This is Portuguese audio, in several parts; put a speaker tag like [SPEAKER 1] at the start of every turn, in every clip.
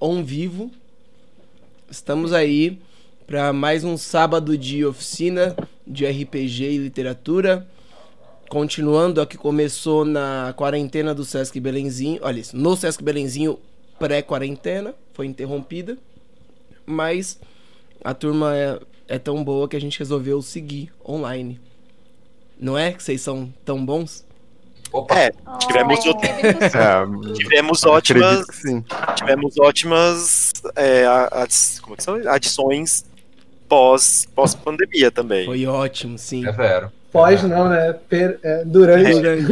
[SPEAKER 1] on vivo. Estamos aí para mais um sábado de oficina de RPG e literatura. Continuando a que começou na quarentena do Sesc Belenzinho. Olha isso, no Sesc Belenzinho pré-quarentena, foi interrompida. Mas a turma é, é tão boa que a gente resolveu seguir online. Não é que vocês são tão bons?
[SPEAKER 2] Opa. É, tivemos, oh, é, tivemos ótimas. Tivemos ótimas é, adi como é que são? adições pós, pós pandemia também.
[SPEAKER 1] Foi ótimo, sim.
[SPEAKER 3] É vero.
[SPEAKER 4] Pós não, né? Per, é, durante.
[SPEAKER 1] durante.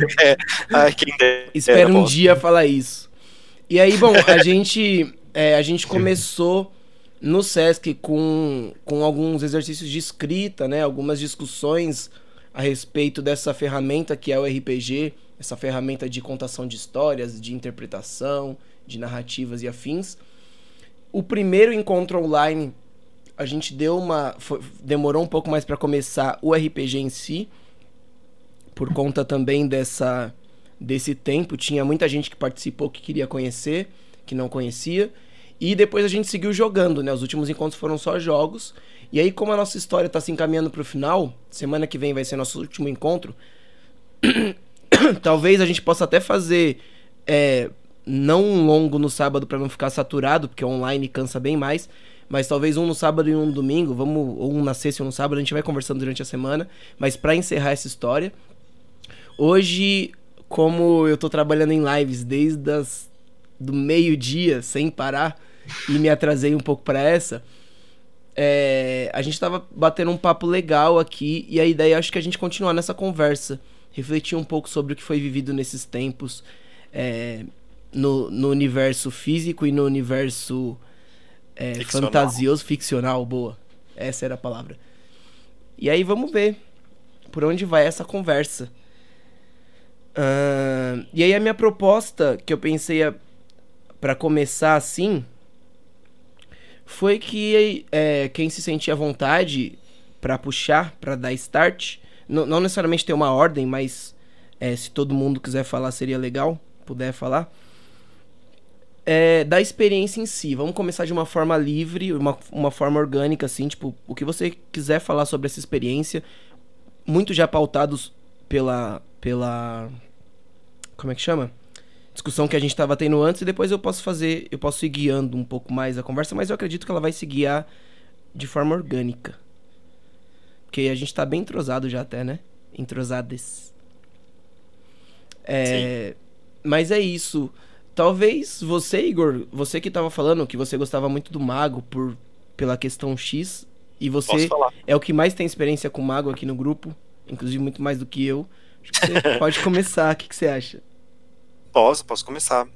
[SPEAKER 1] é, ai, quem der, Espera um dia falar isso. E aí, bom, a gente, é, a gente começou no Sesc com, com alguns exercícios de escrita, né? Algumas discussões a respeito dessa ferramenta que é o RPG, essa ferramenta de contação de histórias, de interpretação, de narrativas e afins. O primeiro encontro online, a gente deu uma. Foi, demorou um pouco mais para começar o RPG em si, por conta também dessa desse tempo. Tinha muita gente que participou que queria conhecer, que não conhecia. E depois a gente seguiu jogando, né? Os últimos encontros foram só jogos. E aí, como a nossa história está se encaminhando para o final, semana que vem vai ser nosso último encontro. talvez a gente possa até fazer é, não longo no sábado para não ficar saturado, porque online cansa bem mais. Mas talvez um no sábado e um no domingo, vamos ou um na sexta e um no sábado, a gente vai conversando durante a semana. Mas para encerrar essa história, hoje, como eu tô trabalhando em lives desde as, do meio-dia sem parar e me atrasei um pouco para essa, é, a gente tava batendo um papo legal aqui e a ideia acho que a gente continuar nessa conversa, refletir um pouco sobre o que foi vivido nesses tempos é, no, no universo físico e no universo é, ficcional. fantasioso, ficcional, boa. Essa era a palavra. E aí vamos ver por onde vai essa conversa. Uh, e aí a minha proposta que eu pensei para começar assim foi que é, quem se sentia à vontade para puxar, para dar start, não, necessariamente ter uma ordem, mas é, se todo mundo quiser falar seria legal, puder falar. É, da experiência em si. Vamos começar de uma forma livre, uma, uma forma orgânica, assim, tipo, o que você quiser falar sobre essa experiência, muito já pautados pela. pela. Como é que chama? Discussão que a gente estava tendo antes e depois eu posso fazer, eu posso ir guiando um pouco mais a conversa, mas eu acredito que ela vai se guiar de forma orgânica. Porque a gente está bem entrosado já até, né? Entrosades. É, mas é isso. Talvez você, Igor, você que estava falando que você gostava muito do mago por pela questão X e você é o que mais tem experiência com mago aqui no grupo, inclusive muito mais do que eu. Acho que você pode começar. O que, que você acha?
[SPEAKER 2] Posso, posso começar.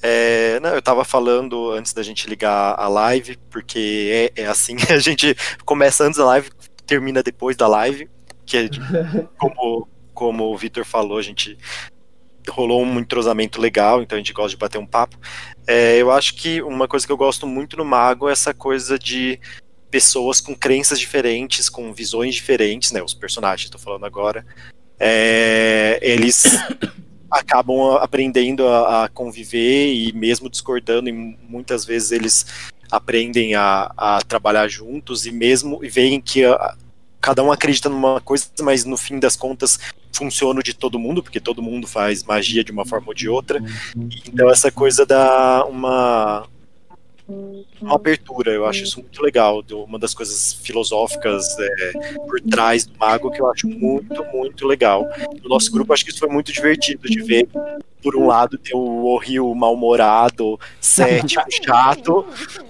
[SPEAKER 2] É, não, eu estava falando antes da gente ligar a live, porque é, é, assim, a gente começa antes da live, termina depois da live, que é, como, como o Vitor falou, a gente rolou um entrosamento legal, então a gente gosta de bater um papo. É, eu acho que uma coisa que eu gosto muito no Mago é essa coisa de pessoas com crenças diferentes, com visões diferentes, né, os personagens, estou falando agora, é, eles acabam aprendendo a, a, conviver e mesmo discordando, e muitas vezes eles aprendem a, a trabalhar juntos e mesmo e veem que a, cada um acredita numa coisa, mas no fim das contas funciona de todo mundo, porque todo mundo faz magia de uma forma ou de outra. Então essa coisa dá uma uma abertura, eu acho isso muito legal, uma das coisas filosóficas é, por trás do mago que eu acho muito, muito legal. No nosso grupo, acho que isso foi muito divertido de ver. Por um lado, ter o Rio mal-humorado, cético, chato,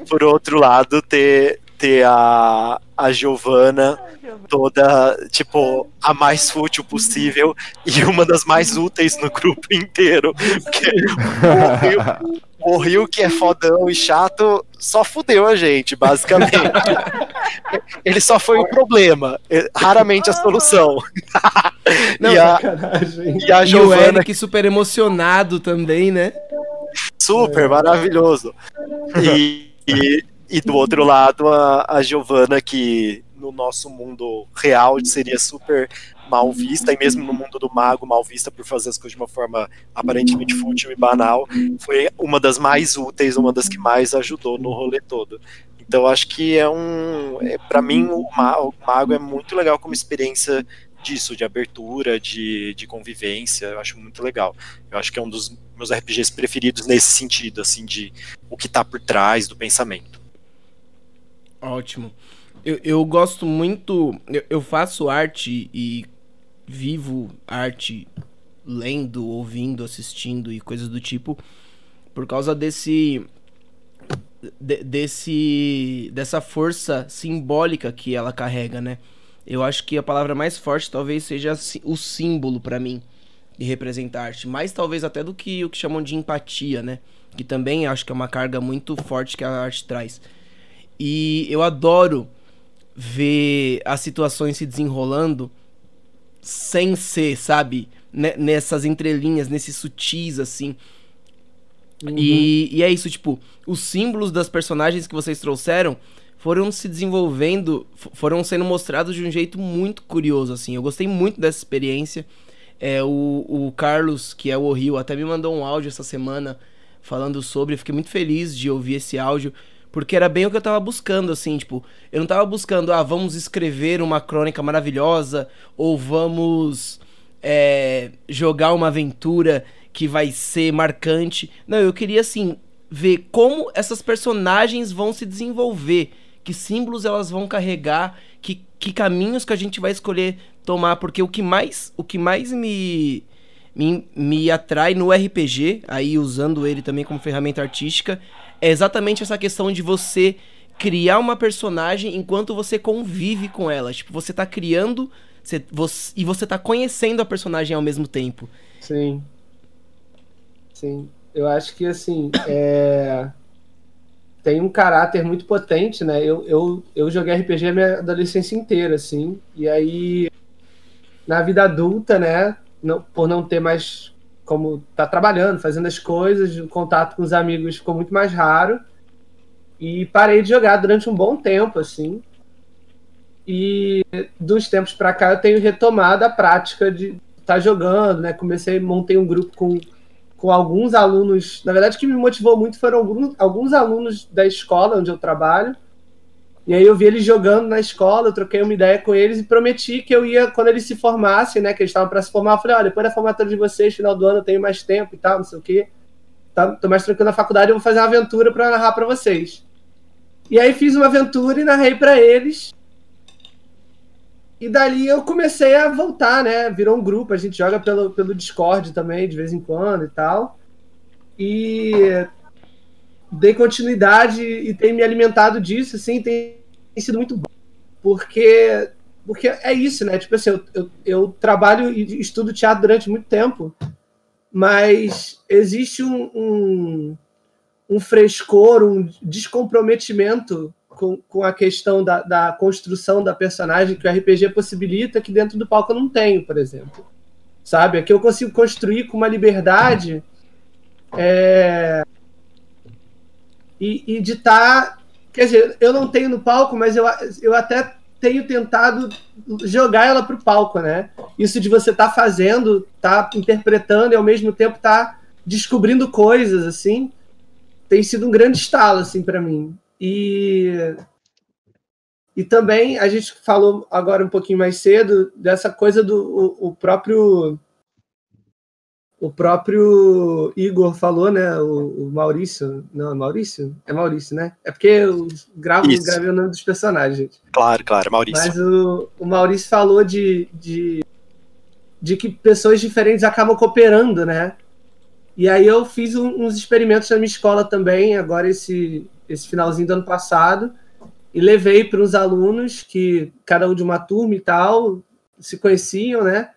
[SPEAKER 2] por outro lado, ter, ter a, a Giovana toda, tipo, a mais fútil possível e uma das mais úteis no grupo inteiro. Porque o Rio, o Rio, que é fodão e chato, só fudeu a gente, basicamente. Ele só foi o problema, raramente a solução.
[SPEAKER 1] Não, e, a, e a Giovana. E o Eric super emocionado também, né?
[SPEAKER 2] Super, maravilhoso. E, e, e do outro lado, a, a Giovana, que no nosso mundo real seria super mal vista, e mesmo no mundo do mago, mal vista por fazer as coisas de uma forma aparentemente fútil e banal, foi uma das mais úteis, uma das que mais ajudou no rolê todo. Então acho que é um, é, para mim o mago é muito legal como experiência disso, de abertura, de, de convivência, eu acho muito legal. Eu acho que é um dos meus RPGs preferidos nesse sentido, assim, de o que tá por trás do pensamento.
[SPEAKER 1] Ótimo. Eu, eu gosto muito. Eu, eu faço arte e vivo arte lendo, ouvindo, assistindo e coisas do tipo por causa desse de, desse dessa força simbólica que ela carrega, né? Eu acho que a palavra mais forte talvez seja o símbolo para mim de representar arte, mais talvez até do que o que chamam de empatia, né? Que também acho que é uma carga muito forte que a arte traz. E eu adoro ver as situações se desenrolando sem ser, sabe? Nessas entrelinhas, nesses sutis, assim. Uhum. E, e é isso, tipo, os símbolos das personagens que vocês trouxeram foram se desenvolvendo, foram sendo mostrados de um jeito muito curioso, assim. Eu gostei muito dessa experiência. É, o, o Carlos, que é o Rio, até me mandou um áudio essa semana falando sobre. Eu fiquei muito feliz de ouvir esse áudio, porque era bem o que eu tava buscando, assim, tipo, eu não tava buscando, ah, vamos escrever uma crônica maravilhosa, ou vamos é, jogar uma aventura que vai ser marcante. Não, eu queria, assim, ver como essas personagens vão se desenvolver, que símbolos elas vão carregar, que, que caminhos que a gente vai escolher tomar, porque o que mais, o que mais me, me, me atrai no RPG, aí usando ele também como ferramenta artística, é exatamente essa questão de você criar uma personagem enquanto você convive com ela. Tipo, você tá criando você, você, e você tá conhecendo a personagem ao mesmo tempo.
[SPEAKER 4] Sim. Sim. Eu acho que, assim, é... tem um caráter muito potente, né? Eu, eu, eu joguei RPG a minha adolescência inteira, assim. E aí, na vida adulta, né? Não, por não ter mais como tá trabalhando, fazendo as coisas, o contato com os amigos ficou muito mais raro. E parei de jogar durante um bom tempo, assim. E dos tempos para cá eu tenho retomado a prática de estar tá jogando, né? Comecei, montei um grupo com, com alguns alunos. Na verdade, o que me motivou muito foram alguns, alguns alunos da escola onde eu trabalho e aí eu vi eles jogando na escola, eu troquei uma ideia com eles e prometi que eu ia, quando eles se formassem, né, que eles estavam para se formar, eu falei, olha, depois da formatura de vocês, final do ano, eu tenho mais tempo e tal, não sei o quê. Tá, tô mais tranquilo na faculdade, eu vou fazer uma aventura para narrar para vocês. E aí fiz uma aventura e narrei para eles. E dali eu comecei a voltar, né? Virou um grupo, a gente joga pelo, pelo Discord também, de vez em quando e tal. E dei continuidade e tem me alimentado disso, assim, tem tem sido muito bom. Porque, porque é isso, né? Tipo assim, eu, eu, eu trabalho e estudo teatro durante muito tempo, mas existe um, um, um frescor, um descomprometimento com, com a questão da, da construção da personagem que o RPG possibilita, que dentro do palco eu não tenho, por exemplo. Sabe? Aqui eu consigo construir com uma liberdade é, e, e de estar tá Quer dizer, eu não tenho no palco, mas eu, eu até tenho tentado jogar ela para o palco, né? Isso de você estar tá fazendo, tá interpretando e ao mesmo tempo tá descobrindo coisas assim, tem sido um grande estalo assim para mim. E e também a gente falou agora um pouquinho mais cedo dessa coisa do o, o próprio o próprio Igor falou, né? O, o, Maurício. Não, é Maurício? É Maurício, né? É porque eu gravo, gravei o nome dos personagens.
[SPEAKER 2] Claro, claro, Maurício.
[SPEAKER 4] Mas o, o Maurício falou de, de, de que pessoas diferentes acabam cooperando, né? E aí eu fiz um, uns experimentos na minha escola também, agora esse, esse finalzinho do ano passado, e levei para os alunos que, cada um de uma turma e tal, se conheciam, né?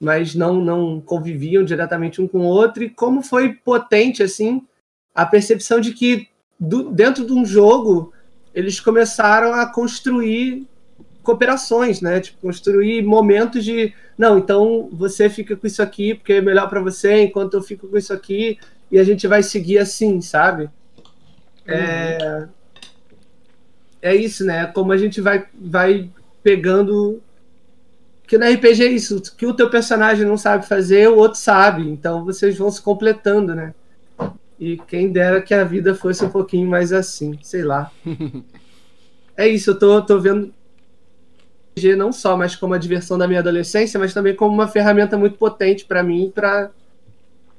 [SPEAKER 4] Mas não não conviviam diretamente um com o outro e como foi potente assim a percepção de que do, dentro de um jogo eles começaram a construir cooperações, né? Tipo, construir momentos de não, então você fica com isso aqui porque é melhor para você, enquanto eu fico com isso aqui e a gente vai seguir assim, sabe? É, uhum. é isso, né? Como a gente vai vai pegando Porque no RPG é isso, que o teu personagem não sabe fazer, o outro sabe. Então vocês vão se completando, né? E quem dera que a vida fosse um pouquinho mais assim, sei lá. é isso, eu tô, tô vendo RPG não só mais como a diversão da minha adolescência, mas também como uma ferramenta muito potente para mim para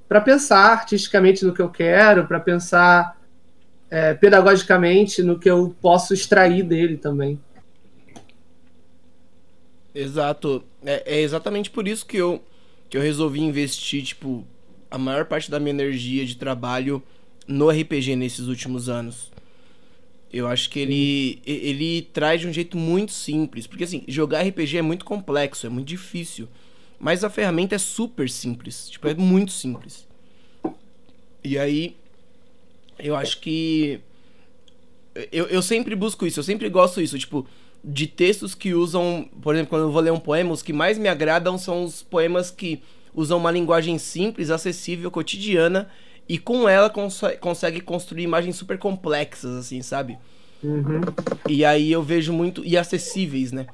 [SPEAKER 4] para pensar artisticamente no que eu quero, para pensar é, pedagogicamente no que eu posso extrair dele também.
[SPEAKER 1] Exato. É, é, exatamente por isso que eu, que eu resolvi investir, tipo, a maior parte da minha energia de trabalho no RPG nesses últimos anos. Eu acho que ele, ele traz de um jeito muito simples. Porque, assim, jogar RPG é muito complexo, é muito difícil. Mas a ferramenta é super simples. Tipo, é muito simples. E aí, eu acho que. Eu, eu sempre busco isso, eu sempre gosto disso, tipo, de textos que usam. Por exemplo, quando eu vou ler um poema, os que mais me agradam são os poemas que usam uma linguagem simples, acessível, cotidiana, e com ela cons consegue construir imagens super complexas, assim, sabe? Uhum. E aí eu vejo muito. E acessíveis, né?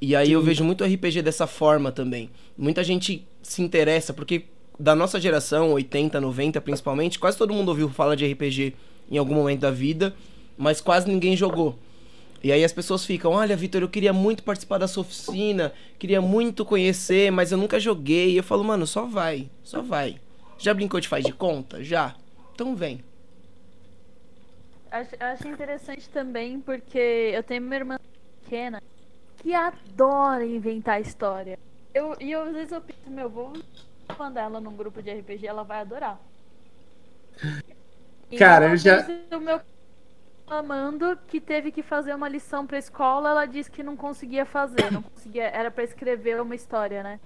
[SPEAKER 1] E aí Sim. eu vejo muito RPG dessa forma também. Muita gente se interessa, porque da nossa geração, 80, 90 principalmente, quase todo mundo ouviu falar de RPG em algum momento da vida, mas quase ninguém jogou. E aí as pessoas ficam, olha, Vitor, eu queria muito participar da sua oficina, queria muito conhecer, mas eu nunca joguei. E eu falo, mano, só vai, só vai. Já brincou de faz de conta? Já. Então vem.
[SPEAKER 3] Acho, acho interessante também porque eu tenho uma irmã pequena que adora inventar história. Eu, e eu, às vezes eu penso, meu, vou mandar ela num grupo de RPG, ela vai adorar.
[SPEAKER 4] E Cara, eu já.
[SPEAKER 3] O meu reclamando que teve que fazer uma lição pra escola, ela disse que não conseguia fazer, não conseguia, era para escrever uma história, né?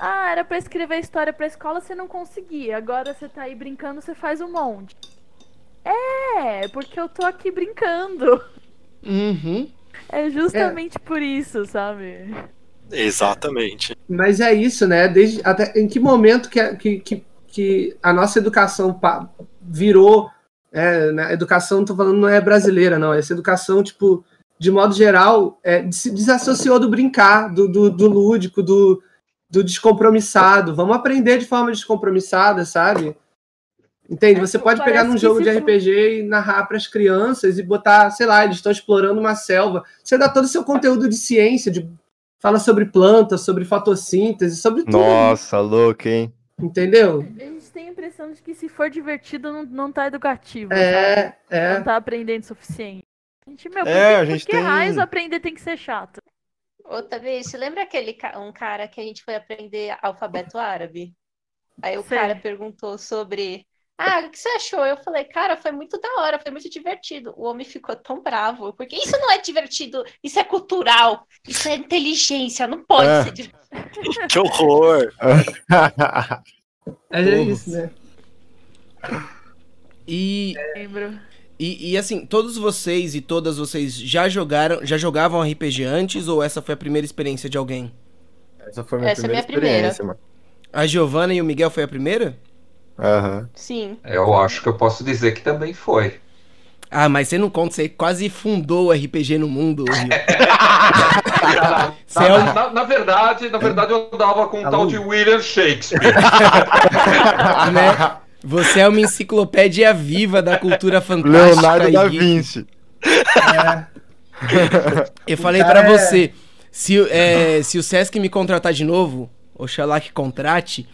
[SPEAKER 3] Ah, era para escrever história pra escola, você não conseguia. Agora você tá aí brincando, você faz um monte. É, porque eu tô aqui brincando.
[SPEAKER 1] Uhum.
[SPEAKER 3] É justamente é. por isso, sabe?
[SPEAKER 2] Exatamente.
[SPEAKER 4] Mas é isso, né? Desde, até, em que momento que, que, que, que a nossa educação virou. É, né? Educação, não tô falando, não é brasileira, não. Essa educação, tipo, de modo geral, é, se desassociou do brincar, do, do, do lúdico, do, do descompromissado. Vamos aprender de forma descompromissada, sabe? Entende? Você pode pegar num jogo de RPG e narrar para as crianças e botar, sei lá, eles estão explorando uma selva. Você dá todo o seu conteúdo de ciência, de fala sobre plantas, sobre fotossíntese, sobre tudo.
[SPEAKER 5] Nossa, louco, hein?
[SPEAKER 4] Entendeu?
[SPEAKER 3] Tem a impressão de que se for divertido, não, não tá educativo.
[SPEAKER 4] É, sabe? é.
[SPEAKER 3] Não tá aprendendo o suficiente. A gente, meu, é, a gente por que tem... raios aprender tem que ser chato?
[SPEAKER 6] Outra vez, você lembra aquele um cara que a gente foi aprender alfabeto árabe? Aí o Sim. cara perguntou sobre ah, o que você achou? Eu falei, cara, foi muito da hora, foi muito divertido. O homem ficou tão bravo, porque isso não é divertido, isso é cultural, isso é inteligência, não pode é. ser divertido.
[SPEAKER 2] Que horror!
[SPEAKER 4] é isso, né?
[SPEAKER 1] E, e, e assim, todos vocês e todas vocês já jogaram, já jogavam RPG antes ou essa foi a primeira experiência de alguém?
[SPEAKER 5] Essa foi a minha essa primeira é minha experiência, primeira. mano.
[SPEAKER 1] A Giovana e o Miguel foi a primeira?
[SPEAKER 5] Uhum.
[SPEAKER 6] Sim.
[SPEAKER 7] Eu acho que eu posso dizer que também foi.
[SPEAKER 1] Ah, mas você não conta, você quase fundou o RPG no mundo.
[SPEAKER 7] na, é um... na, na, verdade, na verdade, eu dava com um tal de William Shakespeare.
[SPEAKER 1] né? Você é uma enciclopédia viva da cultura fantástica.
[SPEAKER 5] Leonardo da Vinci.
[SPEAKER 1] É. Eu falei para é... você, se, é, se o Sesc me contratar de novo, oxalá que contrate,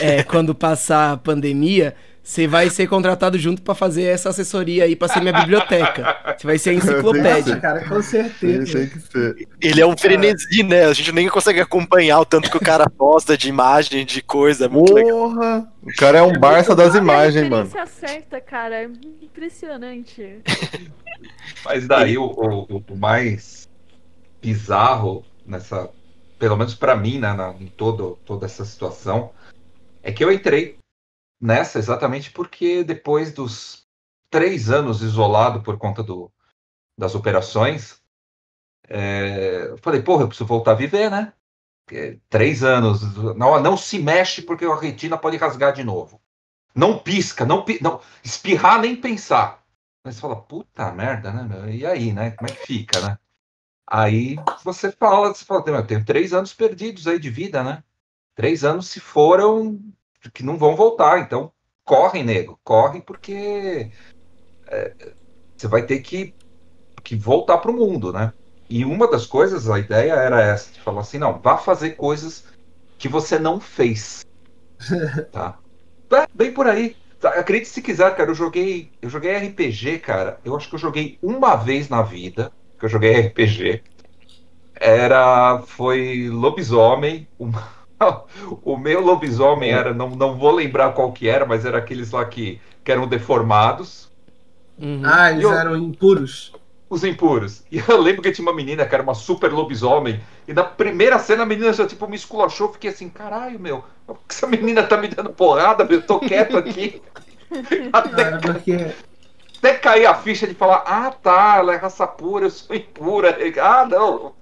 [SPEAKER 1] é, quando passar a pandemia, você vai ser contratado junto para fazer essa assessoria aí, para ser minha biblioteca. Você vai ser a enciclopédia.
[SPEAKER 4] Cara, com certeza. Tem, que
[SPEAKER 2] ser. Ele é um frenesi, né? A gente nem consegue acompanhar o tanto que o cara posta de imagem, de coisa. É muito
[SPEAKER 5] Porra! Legal. O cara é um Barça das imagens, mano.
[SPEAKER 3] Você acerta, cara. É impressionante.
[SPEAKER 7] Mas daí o, o, o mais bizarro nessa. Pelo menos para mim, né, na, em todo, toda essa situação, é que eu entrei nessa exatamente porque depois dos três anos isolado por conta do, das operações, é, eu falei, porra, eu preciso voltar a viver, né? Três anos, não, não se mexe porque a retina pode rasgar de novo. Não pisca, não, não espirrar nem pensar. Mas fala, puta merda, né? E aí, né? Como é que fica, né? Aí você fala, você fala, eu tenho três anos perdidos aí de vida, né? Três anos se foram que não vão voltar. Então, corre, nego, corre, porque é, você vai ter que, que voltar para o mundo, né? E uma das coisas, a ideia era essa, de falar assim, não, vá fazer coisas que você não fez. tá? É, bem por aí. Tá, acredite se quiser, cara, eu joguei, eu joguei RPG, cara. Eu acho que eu joguei uma vez na vida que eu joguei RPG. Era foi lobisomem, uma, o meu lobisomem era, não, não vou lembrar qual que era, mas era aqueles lá que, que eram deformados.
[SPEAKER 4] Uhum. Ah, eles eu, eram impuros.
[SPEAKER 7] Os impuros. E eu lembro que tinha uma menina que era uma super lobisomem. E na primeira cena a menina já tipo me esculachou. Fiquei assim, caralho, meu. Essa menina tá me dando porrada, meu. Eu tô quieto aqui. até, porque... até cair a ficha de falar, ah tá, ela é raça pura, eu sou impura. Ah, não.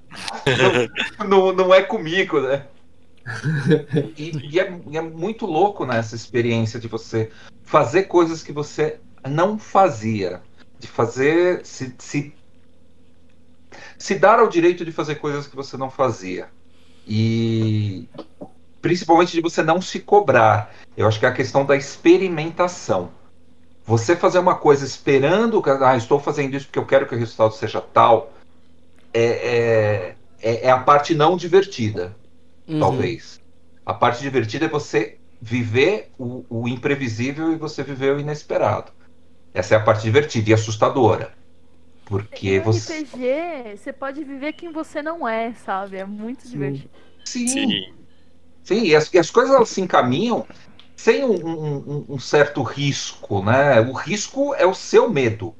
[SPEAKER 7] não, não, não é comigo, né? E, e, é, e, é, muito louco nessa experiência de você fazer coisas que você não fazia, de fazer se, se, se dar ao direito de fazer coisas que você não fazia e principalmente de você não se cobrar. Eu acho que é a questão da experimentação. Você fazer uma coisa esperando, ah, estou fazendo isso porque eu quero que o resultado seja tal, é, é, é, é a parte não divertida uhum. talvez. A parte divertida é você viver o, o, imprevisível e você viver o inesperado. Essa é a parte divertida e assustadora. Porque
[SPEAKER 3] e
[SPEAKER 7] você.
[SPEAKER 3] RPG, você pode viver quem você não é, sabe? É muito divertido.
[SPEAKER 7] Sim. Sim. Sim, e as, e as coisas elas se encaminham sem um, um, um, certo risco, né? O risco é o seu medo. É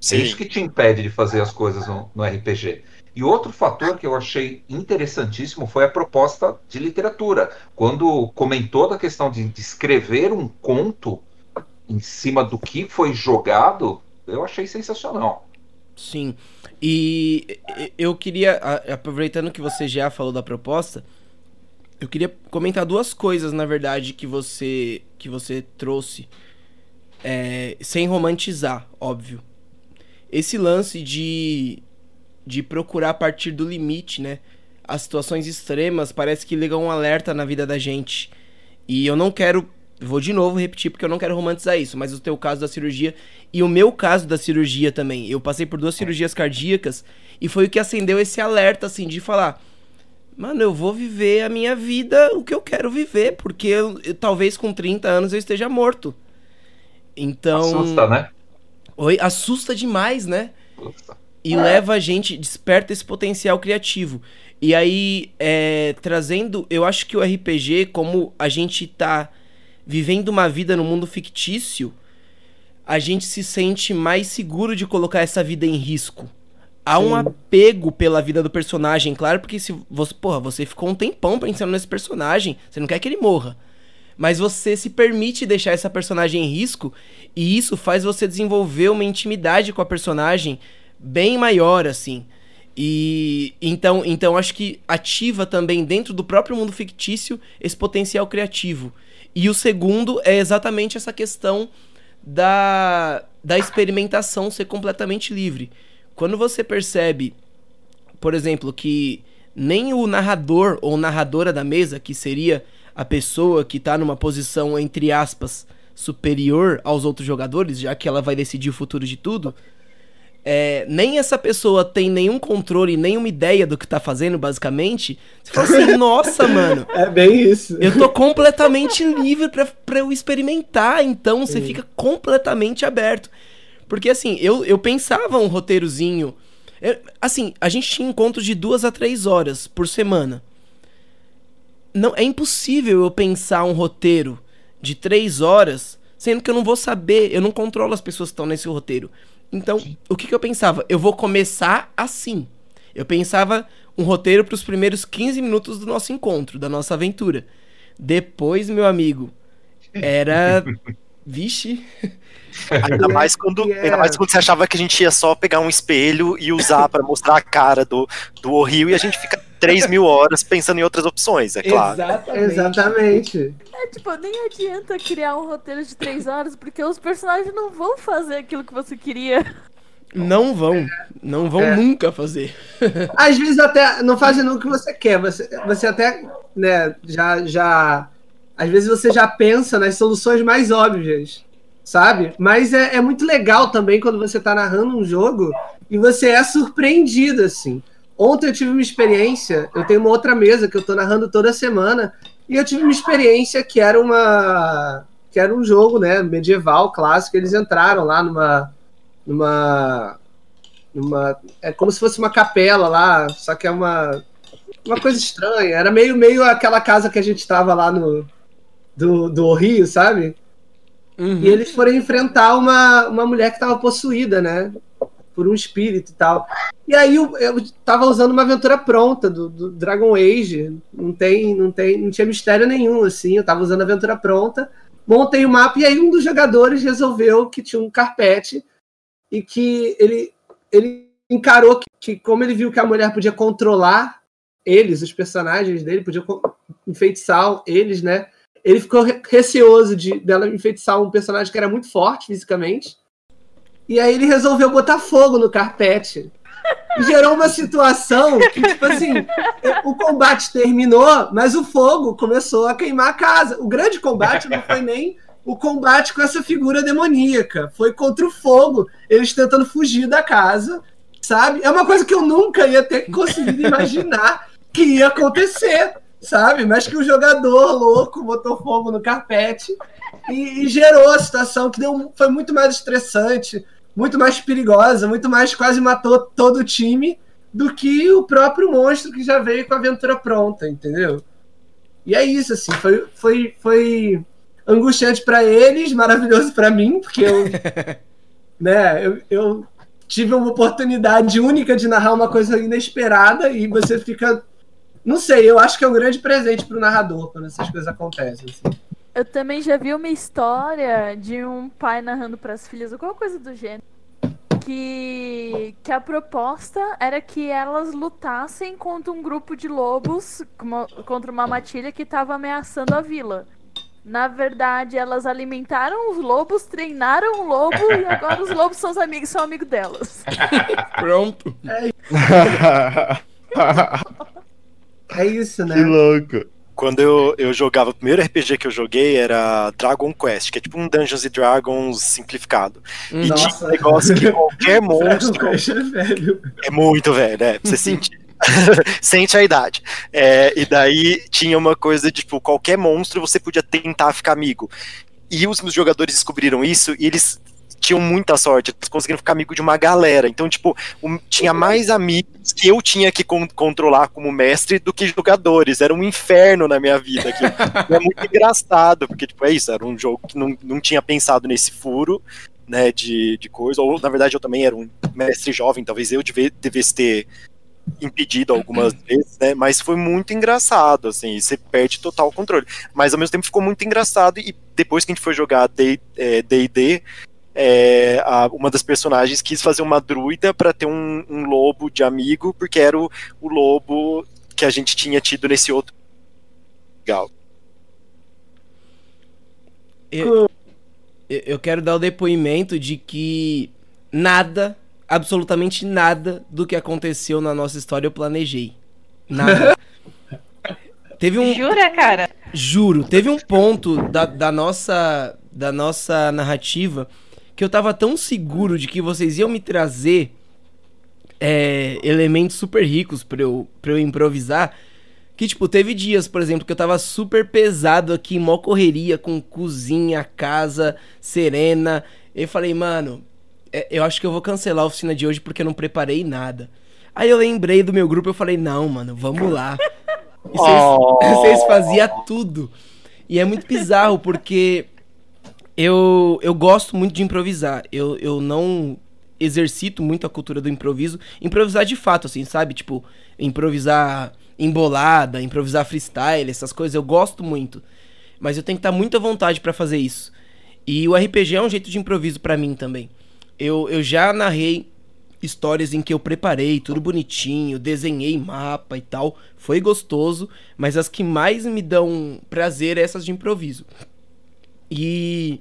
[SPEAKER 7] Sim. É isso que te impede de fazer as coisas no, no RPG. E outro fator que eu achei interessantíssimo foi a proposta de literatura. Quando comentou da questão de, escrever um conto em cima do que foi jogado, eu achei sensacional.
[SPEAKER 1] Sim. E eu queria, aproveitando que você já falou da proposta, eu queria comentar duas coisas, na verdade, que você que você trouxe. É, sem romantizar, óbvio. Esse lance de de procurar partir do limite, né? As situações extremas parece que ligam um alerta na vida da gente. E eu não quero, vou de novo repetir porque eu não quero romantizar isso, mas o teu caso da cirurgia e o meu caso da cirurgia também. Eu passei por duas cirurgias cardíacas e foi o que acendeu esse alerta assim de falar: "Mano, eu vou viver a minha vida o que eu quero viver, porque eu, eu, talvez com 30 anos eu esteja morto". Então,
[SPEAKER 7] assusta, né?
[SPEAKER 1] Oi, assusta demais, né? Assusta e leva a gente, desperta esse potencial criativo. E aí, é, trazendo, eu acho que o RPG, como a gente tá vivendo uma vida no mundo fictício, a gente se sente mais seguro de colocar essa vida em risco. Há Sim. um apego pela vida do personagem, claro, porque se você, porra, você ficou um tempão pensando nesse personagem, você não quer que ele morra. Mas você se permite deixar essa personagem em risco, e isso faz você desenvolver uma intimidade com a personagem bem maior, assim. E então, então acho que ativa também dentro do próprio mundo fictício esse potencial criativo. E o segundo é exatamente essa questão da, da experimentação ser completamente livre. Quando você percebe, por exemplo, que nem o narrador ou narradora da mesa, que seria a pessoa que está numa posição, entre aspas, superior aos outros jogadores, já que ela vai decidir o futuro de tudo, é, nem essa pessoa tem nenhum controle, nenhuma ideia do que tá fazendo, basicamente, você fala assim, nossa, mano.
[SPEAKER 4] É bem isso.
[SPEAKER 1] Eu tô completamente livre pra, pra eu experimentar, então você fica completamente aberto. Porque assim, eu, eu pensava um roteirozinho. Eu, assim, a gente tinha encontros de duas a três horas por semana. Não, é impossível eu pensar um roteiro de três horas, sendo que eu não vou saber, eu não controlo as pessoas que estão nesse roteiro. Então, o que, que eu pensava? Eu vou começar assim. Eu pensava um roteiro para os primeiros 15 minutos do nosso encontro, da nossa aventura. Depois, meu amigo, era. Vixe.
[SPEAKER 2] Ainda mais, quando, ainda mais quando você achava que a gente ia só pegar um espelho e usar para mostrar a cara do, do Rio e a gente fica 3 mil horas pensando em outras opções, é claro.
[SPEAKER 4] Exatamente. Exatamente.
[SPEAKER 3] É, tipo, nem adianta criar um roteiro de 3 horas, porque os personagens não vão fazer aquilo que você queria.
[SPEAKER 1] Não vão. Não vão é. nunca fazer.
[SPEAKER 4] Às vezes até não fazem o que você quer. Você, você até, né, já, já. Às vezes você já pensa nas soluções mais óbvias, sabe? Mas é, é muito legal também quando você tá narrando um jogo e você é surpreendido, assim. Ontem eu tive uma experiência, eu tenho uma outra mesa que eu tô narrando toda semana, e eu tive uma experiência que era uma. que era um jogo, né, medieval, clássico. Eles entraram lá numa numa, numa é como se fosse uma capela lá, só que é uma uma coisa estranha. Era meio meio aquela casa que a gente estava lá no do, do Rio, sabe? Uhum. E eles foram enfrentar uma, uma mulher que estava possuída, né? Por um espírito e tal. E aí eu, eu tava usando uma aventura pronta do, do, Dragon Age. Não tem, não tem, não tinha mistério nenhum, assim. Eu tava usando a aventura pronta. Montei o mapa e aí um dos jogadores resolveu que tinha um carpete e que ele, ele encarou que, que, como ele viu que a mulher podia controlar eles, os personagens dele, podia enfeitiçar eles, né? Ele ficou receoso de dela enfeitiçar um personagem que era muito forte fisicamente. E aí ele resolveu botar fogo no carpete. E gerou uma situação que, tipo assim, o combate terminou, mas o fogo começou a queimar a casa. O grande combate não foi nem o combate com essa figura demoníaca. Foi contra o fogo, eles tentando fugir da casa, sabe? É uma coisa que eu nunca ia ter conseguido imaginar que ia acontecer, sabe? Mas que o jogador louco botou fogo no carpete e, e gerou a situação que deu, foi muito mais estressante, muito mais perigosa, muito mais quase matou todo o time do que o próprio monstro que já veio com a aventura pronta, entendeu? E é isso, assim, foi, foi, foi angustiante para eles, maravilhoso para mim, porque eu, né, eu, eu tive uma oportunidade única de narrar uma coisa inesperada e você fica. Não sei, eu acho que é um grande presente para o narrador quando essas coisas acontecem. Assim.
[SPEAKER 3] Eu também já vi uma história de um pai narrando para as filhas, alguma coisa do gênero. Que, que a proposta era que elas lutassem contra um grupo de lobos, contra uma matilha que estava ameaçando a vila. Na verdade, elas alimentaram os lobos, treinaram o lobo e agora os lobos são os amigos, são amigos delas.
[SPEAKER 1] Pronto.
[SPEAKER 4] É isso, né?
[SPEAKER 5] Que louco.
[SPEAKER 2] Quando eu, eu jogava, o primeiro RPG que eu joguei era Dragon Quest, que é tipo um Dungeons and Dragons simplificado. E Nossa. tinha um negócio que qualquer monstro. é, velho. é muito velho, é, pra você sentir. Sente a idade. É, e daí tinha uma coisa de, tipo, qualquer monstro você podia tentar ficar amigo. E os meus jogadores descobriram isso e eles tinham muita sorte, eles conseguiram ficar amigo de uma galera. Então, tipo, um, tinha mais amigos que eu tinha que con controlar como mestre do que jogadores. Era um inferno na minha vida. Que é muito engraçado, porque, tipo, é isso, era um jogo que não, não tinha pensado nesse furo. Né, de, de coisa, ou na verdade eu também era um mestre jovem, talvez eu devesse ter impedido algumas vezes, né? Mas foi muito engraçado, assim, você perde total controle. Mas ao mesmo tempo ficou muito engraçado e depois que a gente foi jogar D&D, é, é, uma das personagens quis fazer uma druida para ter um, um, lobo de amigo, porque era o, o lobo que a gente tinha tido nesse outro. Legal.
[SPEAKER 1] Eu, eu quero dar o depoimento de que nada absolutamente nada do que aconteceu na nossa história eu planejei. Nada. teve um.
[SPEAKER 6] Jura, cara?
[SPEAKER 1] Juro. Teve um ponto da, da, nossa, da nossa narrativa que eu tava tão seguro de que vocês iam me trazer é, elementos super ricos pra eu, pra eu improvisar. Que, tipo, teve dias, por exemplo, que eu tava super pesado aqui, mó correria, com cozinha, casa, serena. E eu falei, mano, é, eu acho que eu vou cancelar a oficina de hoje porque eu não preparei nada. Aí eu lembrei do meu grupo eu falei, não, mano, vamos lá. E vocês, oh. faziam tudo. E é muito bizarro porque eu, eu gosto muito de improvisar. Eu, eu não exercito muito a cultura do improviso. Improvisar de fato, assim, sabe? Tipo, improvisar embolada, improvisar freestyle, essas coisas, eu gosto muito. Mas eu tenho que estar muito à vontade para fazer isso. E o RPG é um jeito de improviso para mim também eu, eu já narrei histórias em que eu preparei tudo bonitinho, desenhei mapa e tal. Foi gostoso, mas as que mais me dão prazer é essas de improviso. E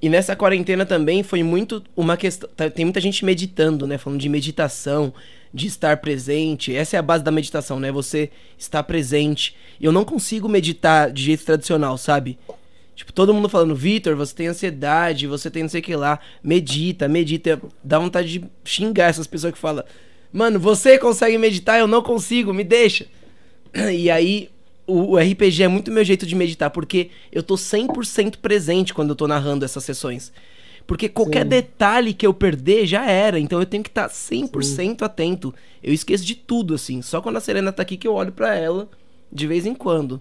[SPEAKER 1] E nessa quarentena também foi muito uma questão. Tá, tem muita gente meditando, né? Falando de meditação, de estar presente. Essa é a base da meditação, né? Você estar presente. Eu não consigo meditar de jeito tradicional, sabe? Tipo, todo mundo falando, Vitor, você tem ansiedade, você tem não sei o que lá. Medita, medita. Dá vontade de xingar essas pessoas que falam, mano, você consegue meditar, eu não consigo, me deixa. E aí, o, o RPG é muito meu jeito de meditar, porque eu tô 100% presente quando eu tô narrando essas sessões. Porque qualquer Sim. detalhe que eu perder já era, então eu tenho que estar tá 100% Sim. atento. Eu esqueço de tudo, assim. Só quando a Serena tá aqui que eu olho para ela de vez em quando,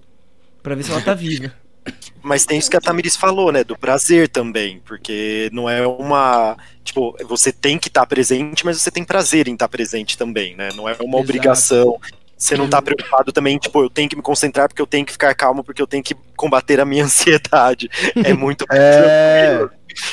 [SPEAKER 1] para ver se ela tá viva.
[SPEAKER 2] Mas tem isso que a Tamiris falou, né? Do prazer também. Porque não é uma. Tipo, você tem que estar tá presente, mas você tem prazer em estar tá presente também, né? Não é uma Exato. obrigação. Você não tá preocupado também, tipo, eu tenho que me concentrar porque eu tenho que ficar calmo, porque eu tenho que combater a minha ansiedade. É muito é...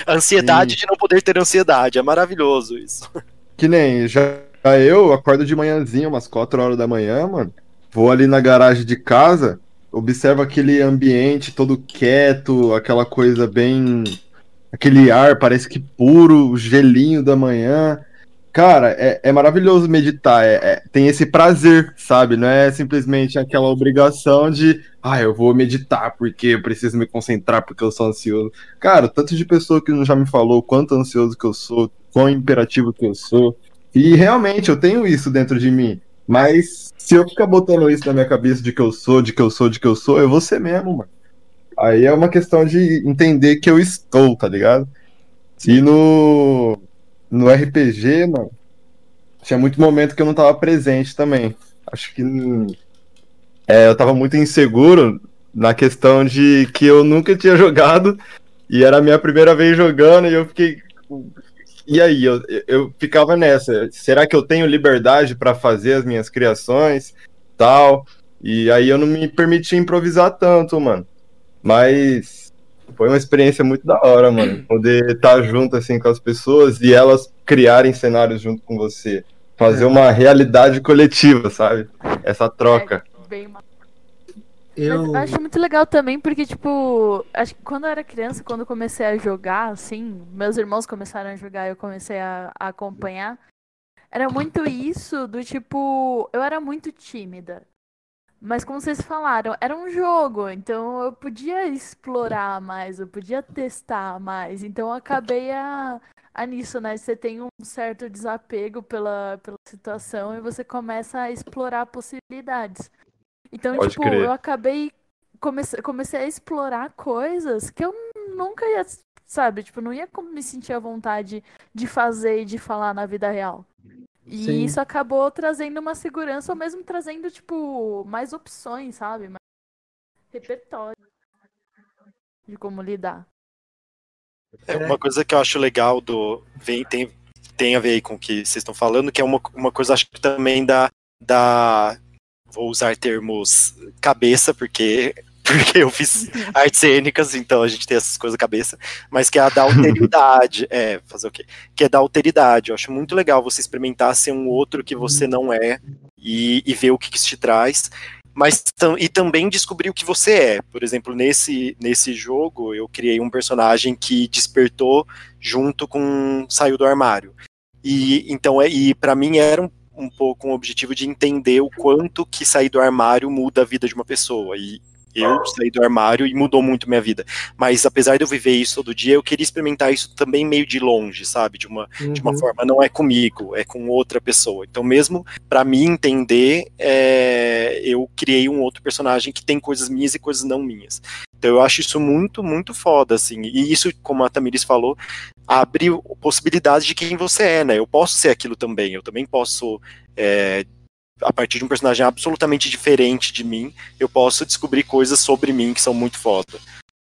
[SPEAKER 2] Ansiedade Sim. de não poder ter ansiedade. É maravilhoso isso.
[SPEAKER 5] Que nem já eu acordo de manhãzinha, umas 4 horas da manhã, mano. Vou ali na garagem de casa, observo aquele ambiente todo quieto, aquela coisa bem. aquele ar, parece que puro, o gelinho da manhã. Cara, é, é maravilhoso meditar. É, é, tem esse prazer, sabe? Não é simplesmente aquela obrigação de, ah, eu vou meditar porque eu preciso me concentrar porque eu sou ansioso. Cara, tanto de pessoa que já me falou quanto ansioso que eu sou, quão imperativo que eu sou. E realmente eu tenho isso dentro de mim. Mas se eu ficar botando isso na minha cabeça de que eu sou, de que eu sou, de que eu sou, eu vou ser mesmo, mano. Aí é uma questão de entender que eu estou, tá ligado? E no no RPG, mano, tinha muito momento que eu não tava presente também. Acho que é, eu tava muito inseguro na questão de que eu nunca tinha jogado e era a minha primeira vez jogando e eu fiquei. E aí, eu, eu ficava nessa. Será que eu tenho liberdade para fazer as minhas criações? Tal. E aí eu não me permitia improvisar tanto, mano. Mas foi uma experiência muito da hora, mano. Poder estar junto assim com as pessoas e elas criarem cenários junto com você. Fazer é. uma realidade coletiva, sabe? Essa troca. É bem
[SPEAKER 3] eu... acho muito legal também, porque, tipo, acho que quando eu era criança, quando eu comecei a jogar, assim, meus irmãos começaram a jogar e eu comecei a, a acompanhar, era muito isso do tipo, eu era muito tímida. Mas como vocês falaram, era um jogo, então eu podia explorar mais, eu podia testar mais. Então eu acabei a, a nisso, né? Você tem um certo desapego pela, pela situação e você começa a explorar possibilidades. Então, Pode tipo, crer. eu acabei. Comecei, comecei a explorar coisas que eu nunca ia, sabe? Tipo, não ia me sentir à vontade de fazer e de falar na vida real. E Sim. isso acabou trazendo uma segurança, ou mesmo trazendo, tipo, mais opções, sabe? Mais repertório de como lidar.
[SPEAKER 2] É uma coisa que eu acho legal do. Vem, tem, tem a ver com o que vocês estão falando, que é uma, uma coisa, acho que também da, da. Vou usar termos cabeça, porque porque eu fiz artes cênicas, então a gente tem essas coisas na cabeça, mas que é a da alteridade, é, fazer o quê? Que é da alteridade, eu acho muito legal você experimentar ser um outro que você não é e, e ver o que, que isso te traz, mas e também descobrir o que você é. Por exemplo, nesse, nesse jogo eu criei um personagem que despertou junto com saiu do armário. E então é, e para mim era um, um pouco um objetivo de entender o quanto que sair do armário muda a vida de uma pessoa. E, eu saí do armário e mudou muito minha vida. Mas apesar de eu viver isso todo dia, eu queria experimentar isso também meio de longe, sabe? De uma, uhum. de uma uhum. forma, não é comigo, é com outra pessoa. Então, mesmo para mim entender, é, eu criei um outro personagem que tem coisas minhas e coisas não minhas. Então eu acho isso muito, muito foda, assim. E isso, como a Tamiris falou, abre possibilidades de quem você é, né? Eu posso ser aquilo também, eu também posso é, a partir de um personagem absolutamente diferente de mim, eu posso descobrir coisas sobre mim que são muito foda.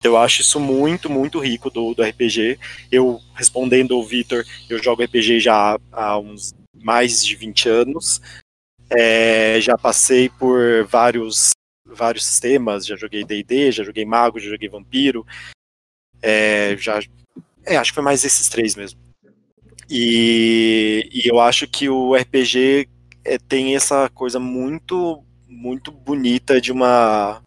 [SPEAKER 2] Eu acho isso muito, muito rico do, do RPG. Eu, respondendo ao Vitor, eu jogo RPG já há uns mais de 20 anos. É, já passei por vários, vários sistemas, já joguei D&D, já joguei Mago, já joguei Vampiro. É, já, é, acho que foi mais esses três mesmo. E, e eu acho que o RPG é, tem essa coisa muito muito bonita de uma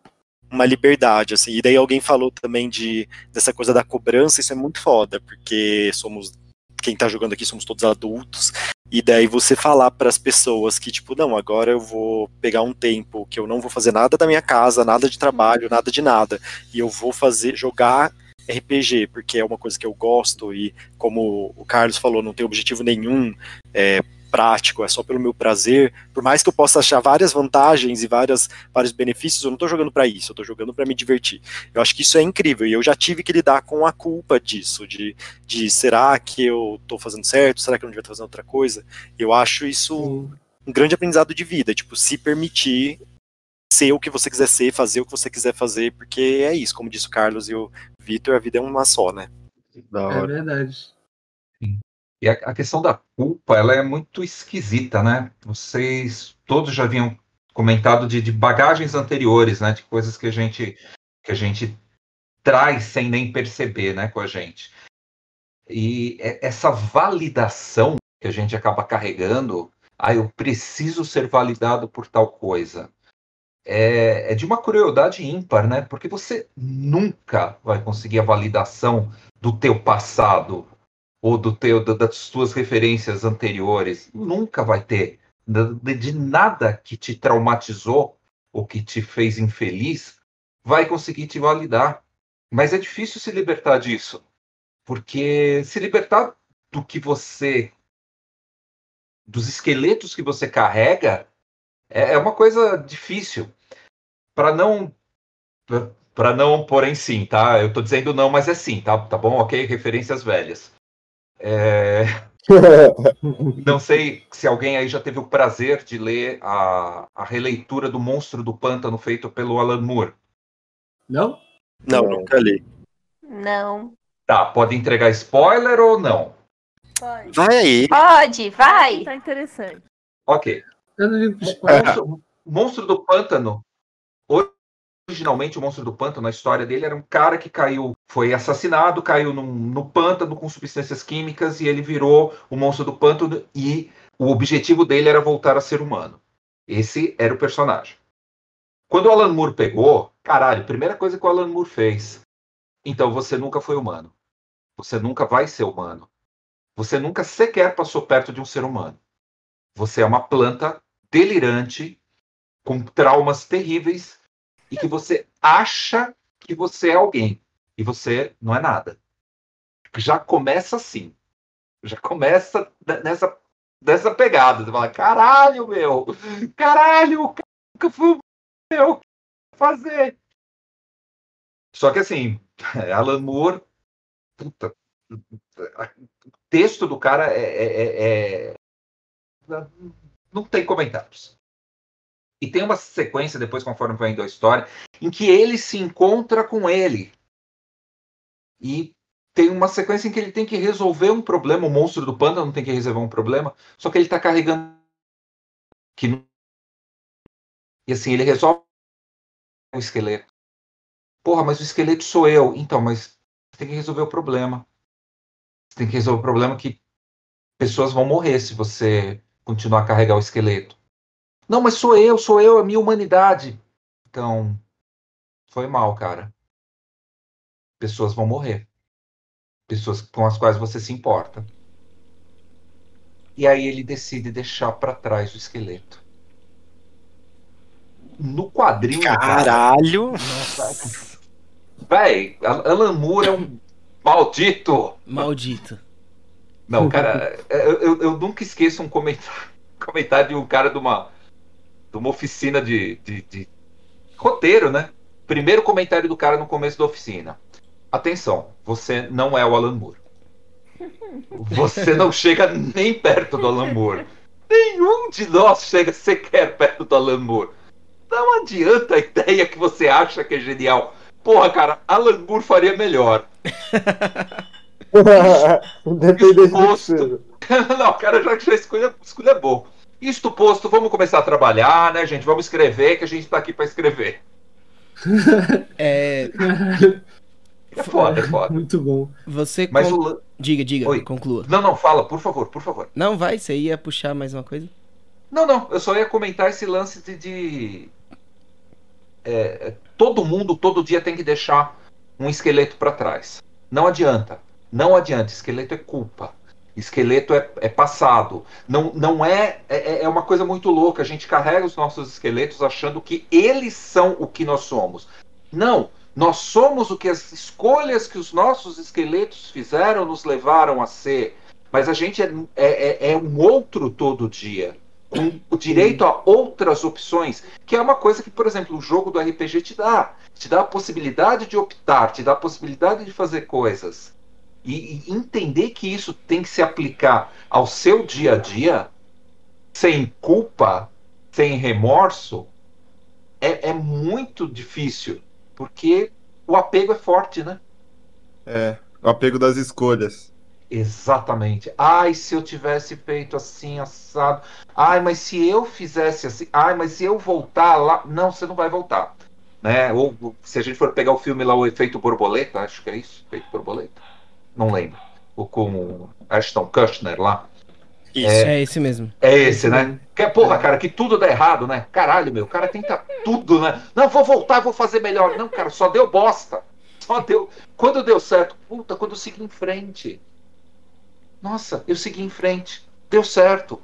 [SPEAKER 2] uma liberdade, assim. E daí alguém falou também de dessa coisa da cobrança, isso é muito foda, porque somos quem tá jogando aqui somos todos adultos. E daí você falar para as pessoas que tipo, não, agora eu vou pegar um tempo que eu não vou fazer nada da minha casa, nada de trabalho, nada de nada, e eu vou fazer jogar RPG, porque é uma coisa que eu gosto e como o Carlos falou, não tem objetivo nenhum. É, prático, é só pelo meu prazer. Por mais que eu possa achar várias vantagens e várias, vários benefícios, eu não estou jogando para isso, eu estou jogando para me divertir. Eu acho que isso é incrível e eu já tive que lidar com a culpa disso, de, de será que eu estou fazendo certo, será que eu não devia estar fazendo outra coisa? Eu acho isso um, um grande aprendizado de vida, tipo, se permitir ser o que você quiser ser, fazer o que você quiser fazer, porque é isso, como disse o Carlos e o Vitor, a vida é uma só, né?
[SPEAKER 4] É verdade.
[SPEAKER 7] E a, a, questão da culpa, ela é muito esquisita, né? Vocês todos já haviam comentado de, de, bagagens anteriores, né? De coisas que a gente que a gente traz sem nem perceber, né? Com a gente. E essa validação que a gente acaba carregando, ah, eu preciso ser validado por tal coisa. É, é de uma crueldade ímpar, né? Porque você nunca vai conseguir a validação do teu passado, ou do teu, das tuas referências anteriores. Nunca vai ter. De nada que te traumatizou ou que te fez infeliz vai conseguir te validar. Mas é difícil se libertar disso. Porque se libertar do que você. dos esqueletos que você carrega é, é uma coisa difícil. Para não. Para não pôr em sim, tá? Eu tô dizendo não, mas é sim, tá? Tá bom? Ok? Referências velhas. É... Não sei se alguém aí já teve o prazer de ler a, a releitura do Monstro do Pântano feito pelo Alan Moore.
[SPEAKER 4] Não?
[SPEAKER 2] Não, nunca li.
[SPEAKER 6] Não.
[SPEAKER 7] Tá, pode entregar spoiler ou não?
[SPEAKER 2] Pode. Vai aí.
[SPEAKER 6] Pode, vai.
[SPEAKER 3] Tá interessante.
[SPEAKER 7] Ok.
[SPEAKER 4] Eu não ligo spoiler.
[SPEAKER 7] Monstro, Monstro do Pântano originalmente o monstro do pântano, a história dele era um cara que caiu, foi assassinado, caiu no pântano com substâncias químicas e ele virou o monstro do pântano e o objetivo dele era voltar a ser humano. Esse era o personagem. Quando o Alan Moore pegou, caralho, primeira coisa que o Alan Moore fez. Então você nunca foi humano. Você nunca vai ser humano. Você nunca sequer passou perto de um ser humano. Você é uma planta delirante, com traumas terríveis e que você acha que você é alguém e você não é nada. Já começa assim. Já começa nessa, nessa pegada. Você fala, caralho, meu! Caralho, nunca fui meu fazer. Só que assim, Alan Moore, puta, o texto do cara é, é, é, é não tem comentários. E tem uma sequência, depois, conforme vai indo a história, em que ele se encontra com ele. E tem uma sequência em que ele tem que resolver um problema. O monstro do panda não tem que resolver um problema, só que ele está carregando. Que... E assim, ele resolve o esqueleto. Porra, mas o esqueleto sou eu. Então, mas tem que resolver o problema. Você tem que resolver o problema que pessoas vão morrer se você continuar a carregar o esqueleto. Não, mas sou eu, sou eu, a minha humanidade. Então, foi mal, cara. Pessoas vão morrer. Pessoas com as quais você se importa. E aí ele decide deixar para trás o esqueleto. No quadrinho.
[SPEAKER 2] Caralho!
[SPEAKER 7] Cara, véi, Alan Moore é um maldito!
[SPEAKER 1] Maldito.
[SPEAKER 7] Não, cara, eu, eu, eu nunca esqueço um comentário, comentário de um cara de uma de uma oficina de, de, de roteiro, né? Primeiro comentário do cara no começo da oficina. Atenção, você não é o Alan Moore. Você não chega nem perto do Alan Moore. Nenhum de nós chega sequer perto do Alan Moore. Não adianta a ideia que você acha que é genial. Porra, cara, Alan Moore faria melhor.
[SPEAKER 5] Dependente Exposto...
[SPEAKER 7] Não, cara, já, já escolha, escolha bom. Isto posto, vamos começar a trabalhar, né, gente? Vamos escrever, que a gente tá aqui para escrever.
[SPEAKER 1] é.
[SPEAKER 7] É foda, é foda.
[SPEAKER 4] Muito bom.
[SPEAKER 1] Você. Mas con... o... Diga, diga, Oi. conclua.
[SPEAKER 7] Não, não, fala, por favor, por favor.
[SPEAKER 1] Não, vai, você ia puxar mais uma coisa?
[SPEAKER 7] Não, não, eu só ia comentar esse lance de. de... é, todo mundo, todo dia tem que deixar um esqueleto para trás. Não adianta. Não adianta. Esqueleto é culpa. Esqueleto é, é passado. Não, não é, é. É uma coisa muito louca. A gente carrega os nossos esqueletos achando que eles são o que nós somos. Não. Nós somos o que as escolhas que os nossos esqueletos fizeram nos levaram a ser. Mas a gente é, é, é um outro todo dia com o direito a outras opções, que é uma coisa que, por exemplo, o jogo do RPG te dá. Te dá a possibilidade de optar, te dá a possibilidade de fazer coisas. E, e entender que isso tem que se aplicar ao seu dia a dia, sem culpa, sem remorso, é, é muito difícil, porque o apego é forte, né?
[SPEAKER 5] É, o apego das escolhas.
[SPEAKER 7] Exatamente. Ai, se eu tivesse feito assim, assado. Ai, mas se eu fizesse assim. Ai, mas se eu voltar lá. Não, você não vai voltar. Né? Ou se a gente for pegar o filme lá, o Efeito Borboleta, acho que é isso, Efeito Borboleta. Não lembro. O com Ashton Kutcher lá.
[SPEAKER 1] Isso. É, é esse mesmo.
[SPEAKER 7] É esse, né? Que é, porra, cara, que tudo dá errado, né? Caralho, meu, o cara tenta tudo, né? Não, vou voltar, vou fazer melhor. Não, cara, só deu bosta. Só deu. Quando deu certo, puta, quando eu segui em frente. Nossa, eu segui em frente. Deu certo.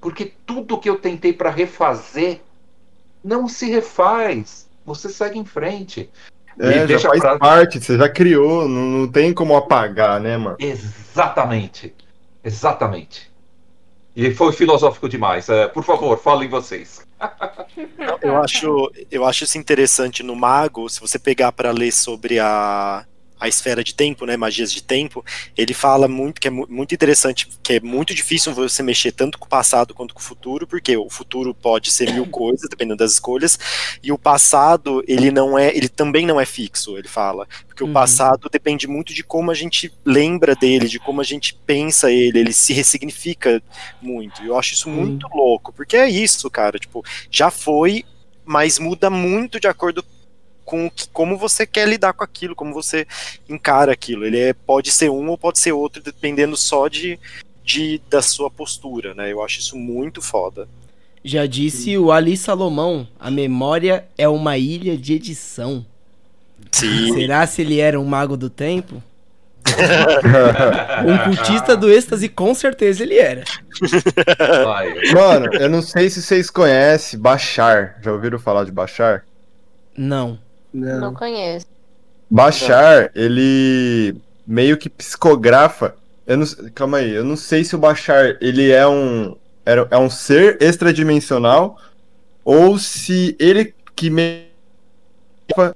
[SPEAKER 7] Porque tudo que eu tentei para refazer não se refaz. Você segue em frente.
[SPEAKER 5] É, já faz pra... parte, você já criou, não, não tem como apagar, né, mano?
[SPEAKER 7] Exatamente. Exatamente. E foi filosófico demais. É, por favor, falem vocês.
[SPEAKER 2] eu acho, eu acho isso interessante no Mago, se você pegar para ler sobre a a esfera de tempo, né, magias de tempo, ele fala muito que é muito interessante, que é muito difícil você mexer tanto com o passado quanto com o futuro, porque o futuro pode ser mil coisas, dependendo das escolhas, e o passado, ele não é, ele também não é fixo, ele fala, porque uhum. o passado depende muito de como a gente lembra dele, de como a gente pensa ele, ele se ressignifica muito. E eu acho isso uhum. muito louco, porque é isso, cara, tipo, já foi, mas muda muito de acordo com que, como você quer lidar com aquilo, como você encara aquilo. Ele é, pode ser um ou pode ser outro, dependendo só de, de da sua postura, né? Eu acho isso muito foda.
[SPEAKER 1] Já disse o Ali Salomão, a memória é uma ilha de edição.
[SPEAKER 2] Sim.
[SPEAKER 1] Será se ele era um mago do tempo? um cultista do êxtase, com certeza ele era.
[SPEAKER 5] Mano, eu não sei se vocês conhecem Bachar. Já ouviram falar de Bachar?
[SPEAKER 1] Não.
[SPEAKER 6] Não, não conheço.
[SPEAKER 5] Bachar, ele meio que psicografa. Eu não, calma aí, eu não sei se o Bachar ele é um é um ser extradimensional ou se ele que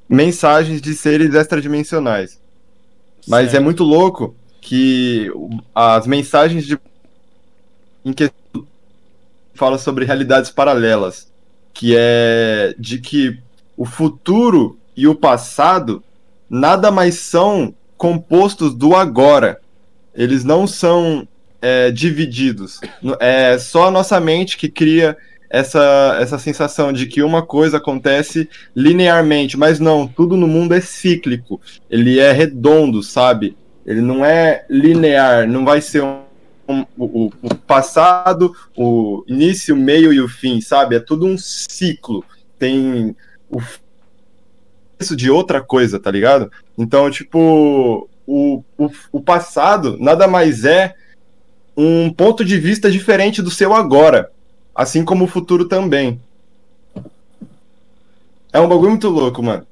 [SPEAKER 5] mensagens de seres extradimensionais. Mas é muito louco que as mensagens de em que fala sobre realidades paralelas, que é de que o futuro e o passado nada mais são compostos do agora. Eles não são é, divididos. É só a nossa mente que cria essa, essa sensação de que uma coisa acontece linearmente, mas não, tudo no mundo é cíclico. Ele é redondo, sabe? Ele não é linear, não vai ser um, um, o, o passado, o início, o meio e o fim, sabe? É tudo um ciclo. Tem o isso de outra coisa, tá ligado? Então, tipo, o, o, o passado nada mais é um ponto de vista diferente do seu agora, assim como o futuro também. É um bagulho muito louco, mano.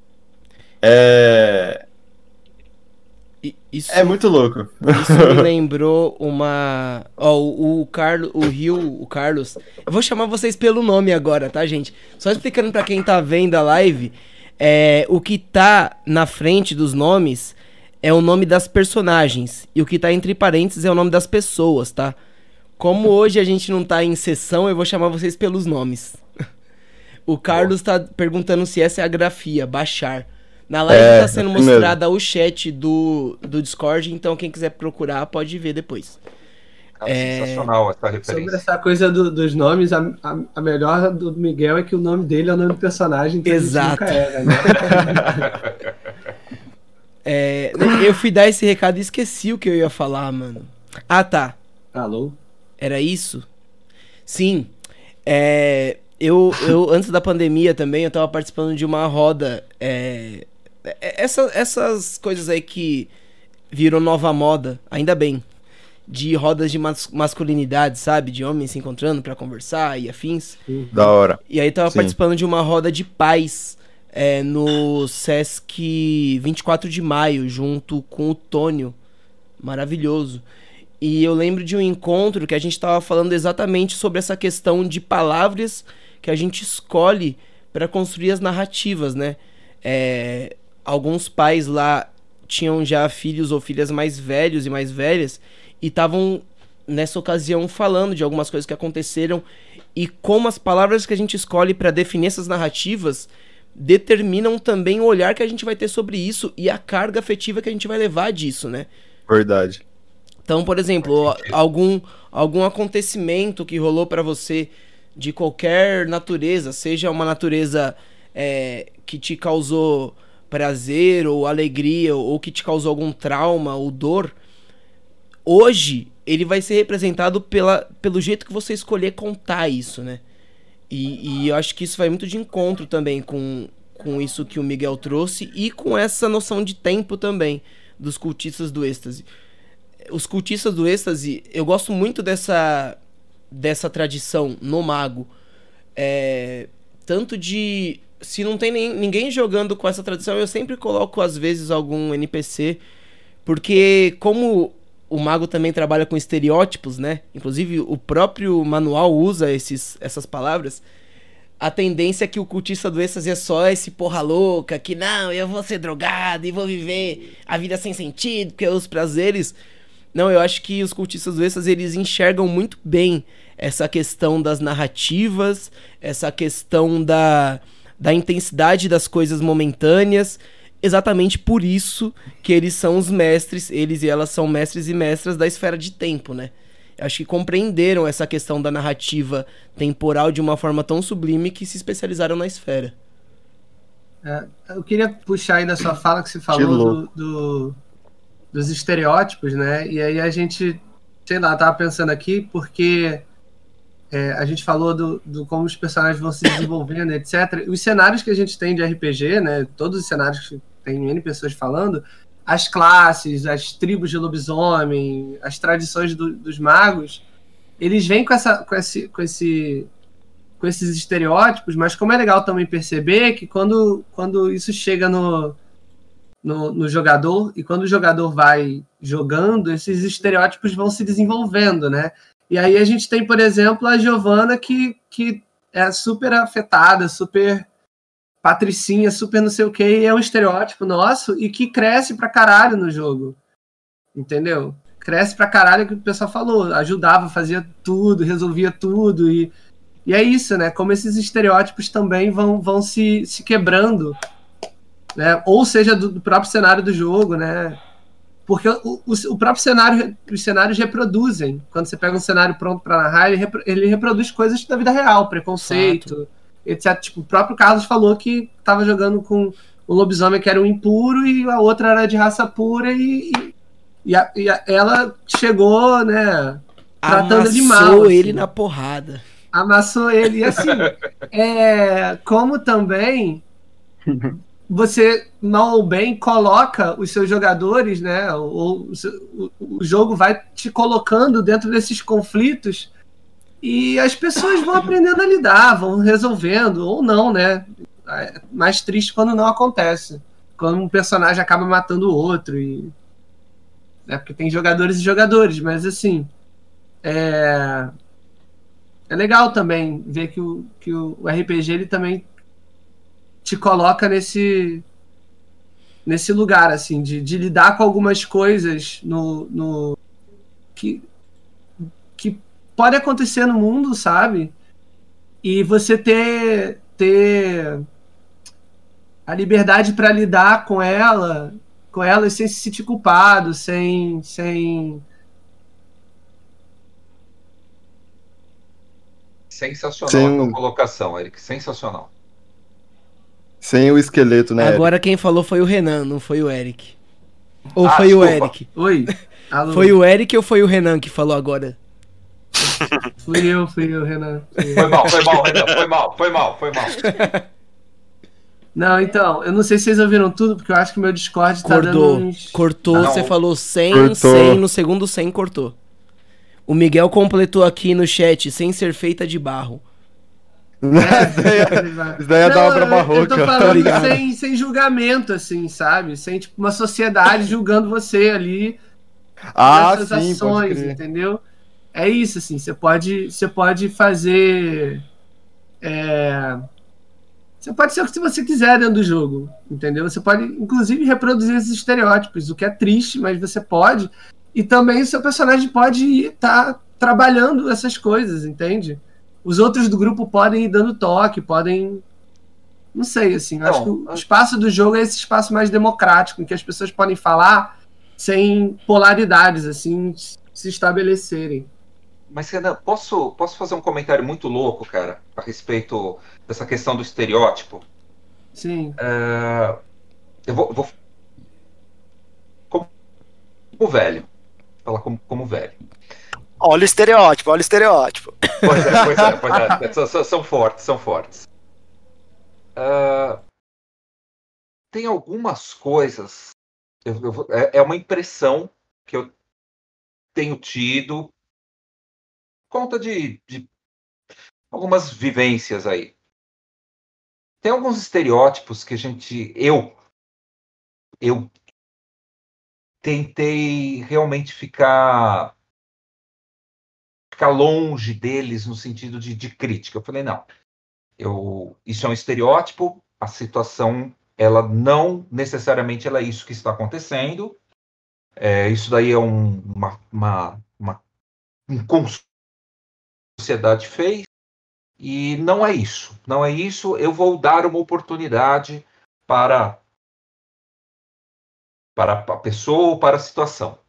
[SPEAKER 5] É. Isso, é muito louco.
[SPEAKER 1] Isso me lembrou uma. Ó, oh, o Carlos, o Rio, o Carlos. Eu vou chamar vocês pelo nome agora, tá, gente? Só explicando para quem tá vendo a live. É, o que tá na frente dos nomes é o nome das personagens. E o que tá entre parênteses é o nome das pessoas, tá? Como hoje a gente não tá em sessão, eu vou chamar vocês pelos nomes. o Carlos tá perguntando se essa é a grafia, baixar. Na live é, tá sendo mostrada mesmo. o chat do, do Discord, então quem quiser procurar pode ver depois.
[SPEAKER 7] Cara, é... Sensacional essa referência.
[SPEAKER 4] Sobre essa coisa do, dos nomes, a, a, a, melhor do Miguel é que o nome dele é o nome do personagem.
[SPEAKER 1] Então Exato. Era, né? é, eu fui dar esse recado e esqueci o que eu ia falar, mano. Ah, tá.
[SPEAKER 4] Alô?
[SPEAKER 1] Era isso? Sim. É, eu, eu, antes da pandemia também, eu tava participando de uma roda. É, é essa, essas coisas aí que virou nova moda, ainda bem. De rodas de mas masculinidade, sabe? De homens se encontrando para conversar e afins.
[SPEAKER 5] Da hora.
[SPEAKER 1] E aí tava Sim. participando de uma roda de paz é, no Sesc 24 de maio, junto com o Tônio. Maravilhoso. E eu lembro de um encontro que a gente estava falando exatamente sobre essa questão de palavras que a gente escolhe para construir as narrativas, né? É, alguns pais lá tinham já filhos ou filhas mais velhos e mais velhas e estavam nessa ocasião falando de algumas coisas que aconteceram e como as palavras que a gente escolhe para definir essas narrativas determinam também o olhar que a gente vai ter sobre isso e a carga afetiva que a gente vai levar disso, né?
[SPEAKER 5] Verdade.
[SPEAKER 1] Então, por exemplo, algum, algum acontecimento que rolou para você de qualquer natureza, seja uma natureza é, que te causou prazer ou alegria, ou que te causou algum trauma ou dor, hoje ele vai ser representado pela, pelo jeito que você escolher contar isso, né? E, e eu acho que isso vai muito de encontro também com, com isso que o Miguel trouxe e com essa noção de tempo também dos cultistas do êxtase os cultistas do êxtase, eu gosto muito dessa, dessa tradição no mago. É, tanto de. Se não tem nem, ninguém jogando com essa tradição, eu sempre coloco, às vezes, algum NPC. Porque, como o mago também trabalha com estereótipos, né? Inclusive, o próprio manual usa esses, essas palavras. A tendência é que o cultista do êxtase é só esse porra louca, que não, eu vou ser drogado e vou viver a vida sem sentido, porque os prazeres não, eu acho que os cultistas do êxtase, eles enxergam muito bem essa questão das narrativas, essa questão da, da intensidade das coisas momentâneas. Exatamente por isso que eles são os mestres, eles e elas são mestres e mestras da esfera de tempo, né? Acho que compreenderam essa questão da narrativa temporal de uma forma tão sublime que se especializaram na esfera.
[SPEAKER 4] É, eu queria puxar aí da sua fala que você falou do, do, dos estereótipos, né? E aí a gente, sei lá, tava pensando aqui, porque é, a gente falou do, do, como os personagens vão se desenvolvendo, etc. Os cenários que a gente tem de RPG, né? Todos os cenários que tem N pessoas falando, as classes, as tribos de lobisomem, as tradições do, dos magos, eles vêm com, essa, com, esse, com, esse, com esses estereótipos, mas como é legal também perceber que quando, quando isso chega no, no, no, jogador, e quando o jogador vai jogando, esses estereótipos vão se desenvolvendo, né? E aí a gente tem, por exemplo, a Giovanna que, que é super afetada, super patricinha, super não sei o que, é um estereótipo nosso e que cresce pra caralho no jogo. Entendeu? Cresce pra caralho que o pessoal falou, ajudava, fazia tudo, resolvia tudo e e é isso, né? Como esses estereótipos também vão, vão se, se quebrando né? Ou seja, do, do próprio cenário do jogo, né? Porque o, o, o, próprio cenário, os cenários reproduzem. Quando você pega um cenário pronto para narrar, ele, repro, ele, reproduz coisas da vida real, preconceito, Fato. Etc. Tipo, o próprio Carlos falou que estava jogando com um lobisomem que era um impuro e a outra era de raça pura e, e, e, a, e a, ela chegou, né,
[SPEAKER 1] tratando de mal. Amassou ele assim. na porrada.
[SPEAKER 4] Amassou ele. E assim, é, como também você mal ou bem coloca os seus jogadores, né? Ou o, o, jogo vai te colocando dentro desses conflitos e as pessoas vão aprendendo a lidar, vão resolvendo ou não, né? É mais triste quando não acontece, quando um personagem acaba matando o outro e né? Porque tem jogadores e jogadores, mas assim é é legal também ver que o, que o RPG ele também te coloca nesse nesse lugar assim de, de lidar com algumas coisas no, no que pode acontecer no mundo sabe e você ter ter a liberdade para lidar com ela com elas sem se sentir culpado sem sem
[SPEAKER 7] sensacional Sim. a colocação Eric sensacional
[SPEAKER 5] sem o esqueleto, né?
[SPEAKER 1] Agora
[SPEAKER 5] Eric?
[SPEAKER 1] quem falou foi o Renan, não foi o Eric. Ou ah, foi desculpa. o Eric?
[SPEAKER 4] Oi.
[SPEAKER 1] Alô. Foi o Eric ou foi o Renan que falou agora?
[SPEAKER 4] Fui eu, fui eu, Renan.
[SPEAKER 7] Fui foi mal, foi mal, Renan. Foi mal, foi mal, foi mal.
[SPEAKER 4] Não, então, eu não sei se vocês ouviram tudo, porque eu acho que meu Discord tá
[SPEAKER 1] cortou,
[SPEAKER 4] dando uns...
[SPEAKER 1] Cortou, você falou 100, cortou. 100, no segundo 100 cortou. O Miguel completou aqui no chat, sem ser feita de barro.
[SPEAKER 5] É, isso daí é da obra barroca. Eu
[SPEAKER 4] tô falando tá sem, sem julgamento, assim, sabe? Sem, tipo, uma sociedade julgando você ali.
[SPEAKER 5] Ah, sim, ações,
[SPEAKER 4] entendeu? É isso, assim, você pode, você pode fazer... É, você pode ser o que você quiser dentro do jogo, entendeu? Você pode, inclusive, reproduzir esses estereótipos, o que é triste, mas você pode. E também o seu personagem pode estar tá trabalhando essas coisas, entende? Os outros do grupo podem ir dando toque, podem. Não sei, assim. Não, acho que o espaço do jogo é esse espaço mais democrático, em que as pessoas podem falar sem polaridades, assim, se estabelecerem.
[SPEAKER 7] Mas, Renan, posso, posso fazer um comentário muito louco, cara, a respeito dessa questão do estereótipo?
[SPEAKER 4] Sim.
[SPEAKER 7] É, eu vou, vou. Como, como velho. Falar como, como velho.
[SPEAKER 2] Olha o estereótipo, olha o estereótipo.
[SPEAKER 7] Pois é, pois é, pois é. são, são, fortes, são fortes. Uh, tem algumas coisas. Eu, eu, é, é uma impressão que eu tenho tido conta de, de algumas vivências aí. Tem alguns estereótipos que a gente. Eu. Eu tentei realmente ficar ficar longe deles no sentido de, de crítica. Eu falei, não, eu, isso é um estereótipo, a situação, ela não necessariamente ela é isso que está acontecendo, é, isso daí é um, uma, uma, uma um sociedade fez, e não é isso, não é isso, eu vou dar uma oportunidade para para a pessoa ou para a situação.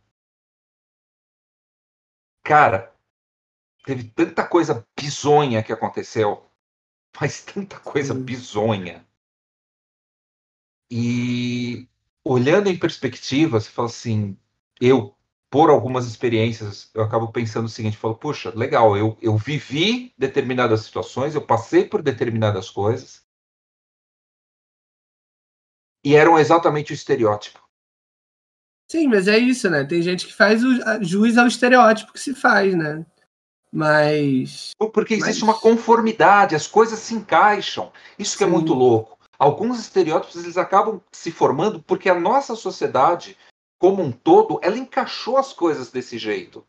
[SPEAKER 7] Cara, teve tanta coisa bizonha que aconteceu, mas tanta coisa hum. bizonha. E olhando em perspectiva, você fala assim, eu, por algumas experiências, eu acabo pensando o seguinte, falo, puxa, legal, eu, eu vivi determinadas situações, eu passei por determinadas coisas, e eram exatamente o estereótipo.
[SPEAKER 4] Sim, mas é isso, né? Tem gente que faz o juiz ao estereótipo que se faz, né? Mas.
[SPEAKER 7] Porque existe mas... uma conformidade, as coisas se encaixam. Isso que Sim. é muito louco. Alguns estereótipos eles acabam se formando porque a nossa sociedade, como um todo, ela encaixou as coisas desse jeito.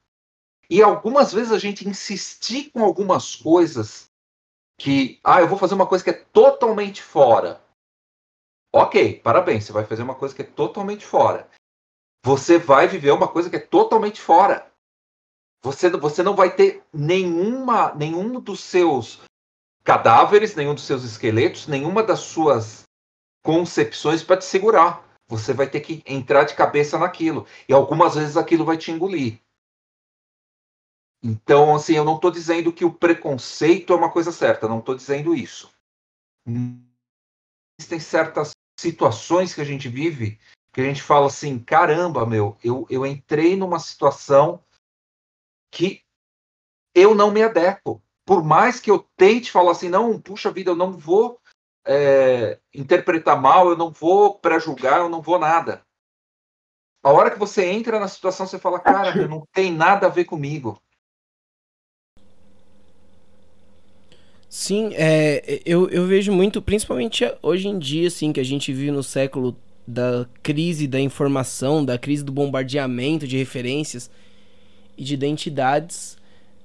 [SPEAKER 7] E algumas vezes a gente insistir com algumas coisas que, ah, eu vou fazer uma coisa que é totalmente fora. Ok, parabéns, você vai fazer uma coisa que é totalmente fora. Você vai viver uma coisa que é totalmente fora. Você, você não vai ter nenhuma, nenhum dos seus cadáveres, nenhum dos seus esqueletos, nenhuma das suas concepções para te segurar. Você vai ter que entrar de cabeça naquilo. E algumas vezes aquilo vai te engolir. Então, assim, eu não estou dizendo que o preconceito é uma coisa certa, não estou dizendo isso. Existem certas situações que a gente vive que a gente fala assim: caramba, meu, eu, eu entrei numa situação que eu não me adequo. Por mais que eu tente falar assim, não, puxa vida, eu não vou é, interpretar mal, eu não vou pré-julgar, eu não vou nada. A hora que você entra na situação, você fala, cara, não tem nada a ver comigo.
[SPEAKER 1] Sim, é, eu, eu vejo muito, principalmente hoje em dia, assim, que a gente vive no século da crise da informação, da crise do bombardeamento de referências e de identidades,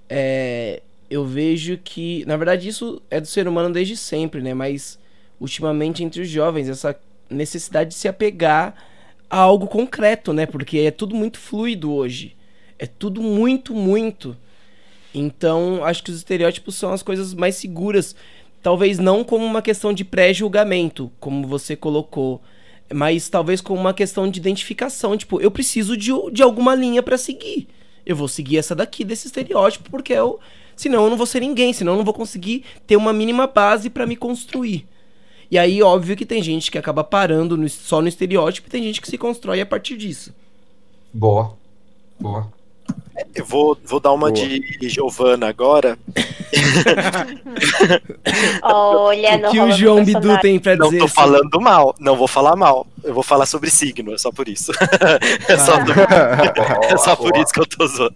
[SPEAKER 1] é, eu vejo que, na verdade, isso é do ser humano desde sempre, né? Mas ultimamente entre os jovens, essa necessidade de se apegar a algo concreto, né? Porque é tudo muito fluido hoje. É tudo muito, muito. Então, acho que os estereótipos são as coisas mais seguras. Talvez não como uma questão de pré-julgamento, como você colocou, mas talvez como uma questão de identificação. Tipo, eu preciso de, de alguma linha para seguir eu vou seguir essa daqui desse estereótipo, porque eu, senão eu não vou ser ninguém, senão eu não vou conseguir ter uma mínima base para me construir. E aí, óbvio que tem gente que acaba parando no, só no estereótipo e tem gente que se constrói a partir disso.
[SPEAKER 7] Boa. Boa.
[SPEAKER 2] Eu vou, vou dar uma Boa. de Giovana agora.
[SPEAKER 6] Olha,
[SPEAKER 1] o que o João Bidu tem pra dizer?
[SPEAKER 2] Não tô falando mal, não vou falar mal. Eu vou falar sobre signo, é só por isso. é só, do... é só por isso que eu tô zoando.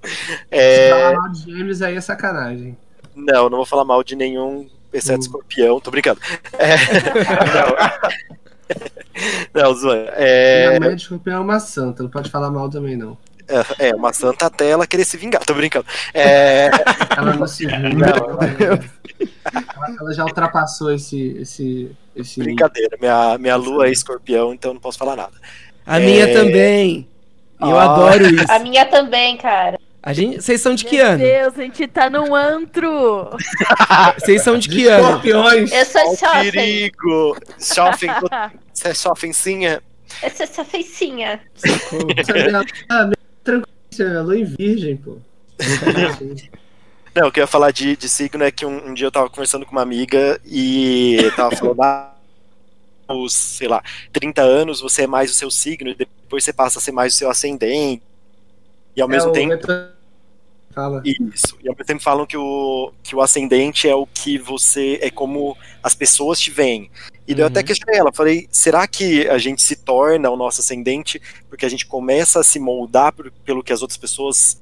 [SPEAKER 4] É... Falar mal de gêmeos aí é sacanagem.
[SPEAKER 2] Não, não vou falar mal de nenhum, exceto uh. escorpião, tô brincando. É... não, não zoando. É...
[SPEAKER 4] Minha escorpião é uma santa, não pode falar mal também, não.
[SPEAKER 2] É, é, uma santa até ela querer se vingar, tô brincando. É...
[SPEAKER 4] Ela não se vinga. Ela, ela, já ultrapassou esse, esse, esse.
[SPEAKER 2] Brincadeira, minha, minha lua é escorpião, então não posso falar nada.
[SPEAKER 1] A é... minha também. Eu ah. adoro isso.
[SPEAKER 6] A minha também, cara.
[SPEAKER 1] A gente, vocês são de que ano?
[SPEAKER 3] Meu Deus, a gente tá num antro.
[SPEAKER 1] Vocês são de que ano?
[SPEAKER 6] Escorpiões. Eu sou shopping.
[SPEAKER 2] perigo. Shopping. Você é shoppingzinha?
[SPEAKER 6] Eu sou shoppingzinha.
[SPEAKER 4] tranquilo, lua em virgem, pô.
[SPEAKER 2] Não, o que eu ia falar de, de signo é que um, um, dia eu tava conversando com uma amiga e tava falando, ah, os, sei lá, 30 anos você é mais o seu signo, e depois você passa a ser mais o seu ascendente. E ao é mesmo tempo.
[SPEAKER 4] Fala.
[SPEAKER 2] Isso. E ao mesmo tempo falam que o, que o ascendente é o que você. é como as pessoas te veem. E uhum. eu até questionei ela, falei, será que a gente se torna o nosso ascendente porque a gente começa a se moldar por, pelo que as outras pessoas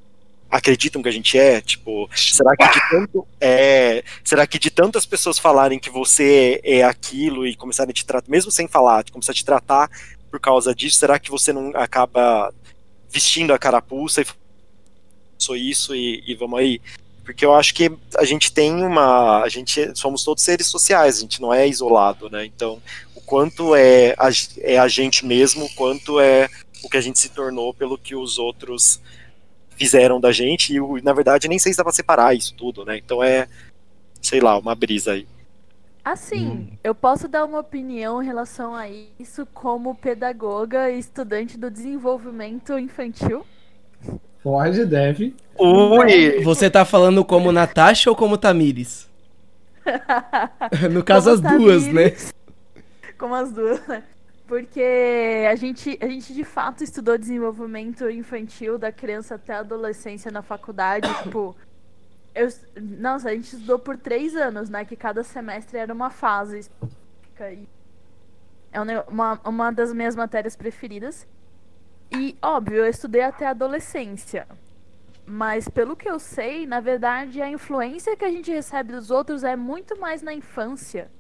[SPEAKER 2] acreditam que a gente é? Tipo, será que de tanto é, será que de tantas pessoas falarem que você é, é aquilo e começarem a te tratar, mesmo sem falar, de começar a te tratar por causa disso, será que você não acaba vestindo a carapuça e sou isso e, e vamos aí? porque eu acho que a gente tem uma, a gente somos todos seres sociais, a gente não é isolado, né? Então, o quanto é a, é a gente mesmo, o quanto é o que a gente se tornou pelo que os outros fizeram da gente e na verdade nem sei se dá para separar isso tudo, né? Então é, sei lá, uma brisa aí.
[SPEAKER 3] Assim, hum. eu posso dar uma opinião em relação a isso como pedagoga e estudante do desenvolvimento infantil?
[SPEAKER 4] Pode, deve.
[SPEAKER 1] Ui! Você tá falando como Natasha ou como Tamires? no caso, como as Tamires, duas, né?
[SPEAKER 3] Como as duas, né? Porque a gente, a gente de fato estudou desenvolvimento infantil da criança até a adolescência na faculdade. tipo, eu, nossa, a gente estudou por três anos, né? Que cada semestre era uma fase. É uma, uma das minhas matérias preferidas. E, óbvio, eu estudei até a adolescência. Mas, pelo que eu sei, na verdade, a influência que a gente recebe dos outros é muito mais na infância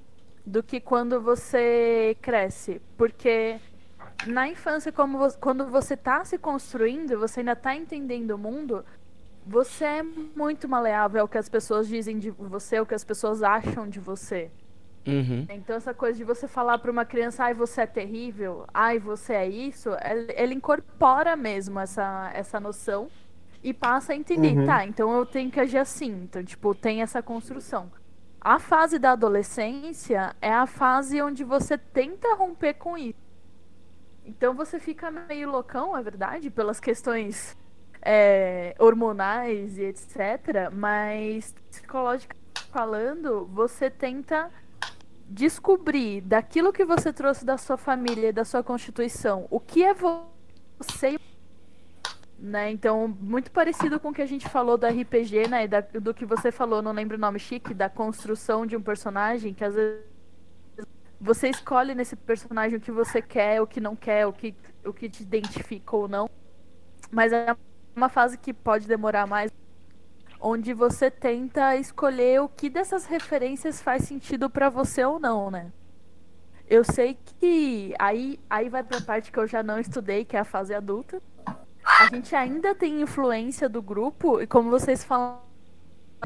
[SPEAKER 3] do que quando você cresce. Porque na infância, você, quando você está se construindo, você ainda está entendendo o mundo, você é muito maleável ao que as pessoas dizem de você, o que as pessoas acham de você.
[SPEAKER 1] Uhum.
[SPEAKER 3] Então essa coisa de você falar para uma criança, ai, você é terrível, ai, você é isso, ele, incorpora mesmo essa, essa noção e passa a entender, uhum. tá, então eu tenho que agir assim. Então, tipo, tem essa construção. A fase da adolescência é a fase onde você tenta romper com isso. Então você fica meio loucão, é verdade, pelas questões é, hormonais e etc. Mas psicologicamente falando, você tenta descobrir daquilo que você trouxe da sua família e da sua constituição, o que é você né? Então, muito parecido com o que a gente falou do RPG, né? Da, do que você falou, não lembro o nome chique, da construção de um personagem, que às vezes você escolhe nesse personagem o que você quer, o que não quer, o que, o que te identifica ou não. Mas é uma fase que pode demorar mais onde você tenta escolher o que dessas referências faz sentido para você ou não, né? Eu sei que aí, aí vai pra parte que eu já não estudei, que é a fase adulta. A gente ainda tem influência do grupo, e como vocês falam,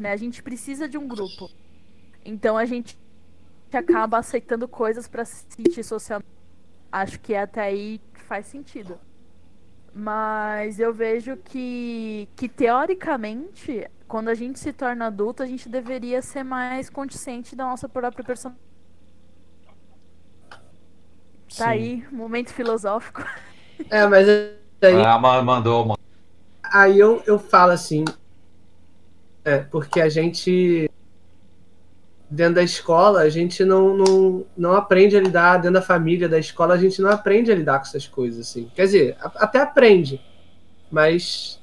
[SPEAKER 3] né, a gente precisa de um grupo. Então a gente acaba aceitando coisas para se sentir socialmente. Acho que até aí faz sentido. Mas eu vejo que, que teoricamente quando a gente se torna adulto, a gente deveria ser mais consciente da nossa própria personalidade. Tá aí, momento filosófico.
[SPEAKER 4] É, mas
[SPEAKER 7] aí. Ah, mandou, mano.
[SPEAKER 4] Aí eu, eu falo assim. É, porque a gente. Dentro da escola, a gente não, não, não aprende a lidar, dentro da família, da escola, a gente não aprende a lidar com essas coisas, assim. Quer dizer, até aprende, mas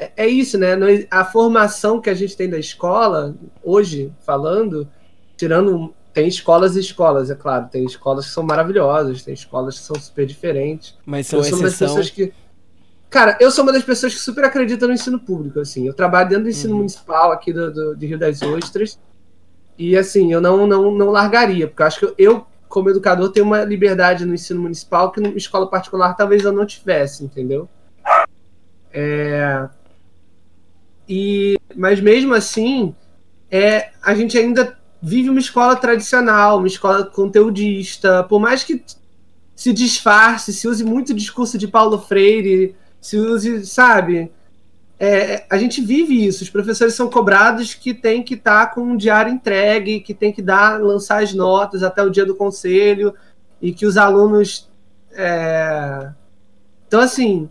[SPEAKER 4] é, é isso, né? A formação que a gente tem da escola, hoje, falando, tirando. Tem escolas e escolas, é claro. Tem escolas que são maravilhosas, tem escolas que são super diferentes.
[SPEAKER 1] Mas são eu sou exceção... uma das pessoas que.
[SPEAKER 4] Cara, eu sou uma das pessoas que super acreditam no ensino público, assim. Eu trabalho dentro do ensino uhum. municipal aqui do, do, de Rio das Ostras. E, assim, eu não, não, não largaria, porque eu acho que eu, como educador, tenho uma liberdade no ensino municipal que numa escola particular talvez eu não tivesse, entendeu? É... E, mas mesmo assim, é, a gente ainda vive uma escola tradicional, uma escola conteudista, por mais que se disfarce, se use muito o discurso de Paulo Freire, se use, sabe? É, a gente vive isso. Os professores são cobrados que tem que estar tá com um diário entregue, que tem que dar, lançar as notas até o dia do conselho e que os alunos. É... Então, assim,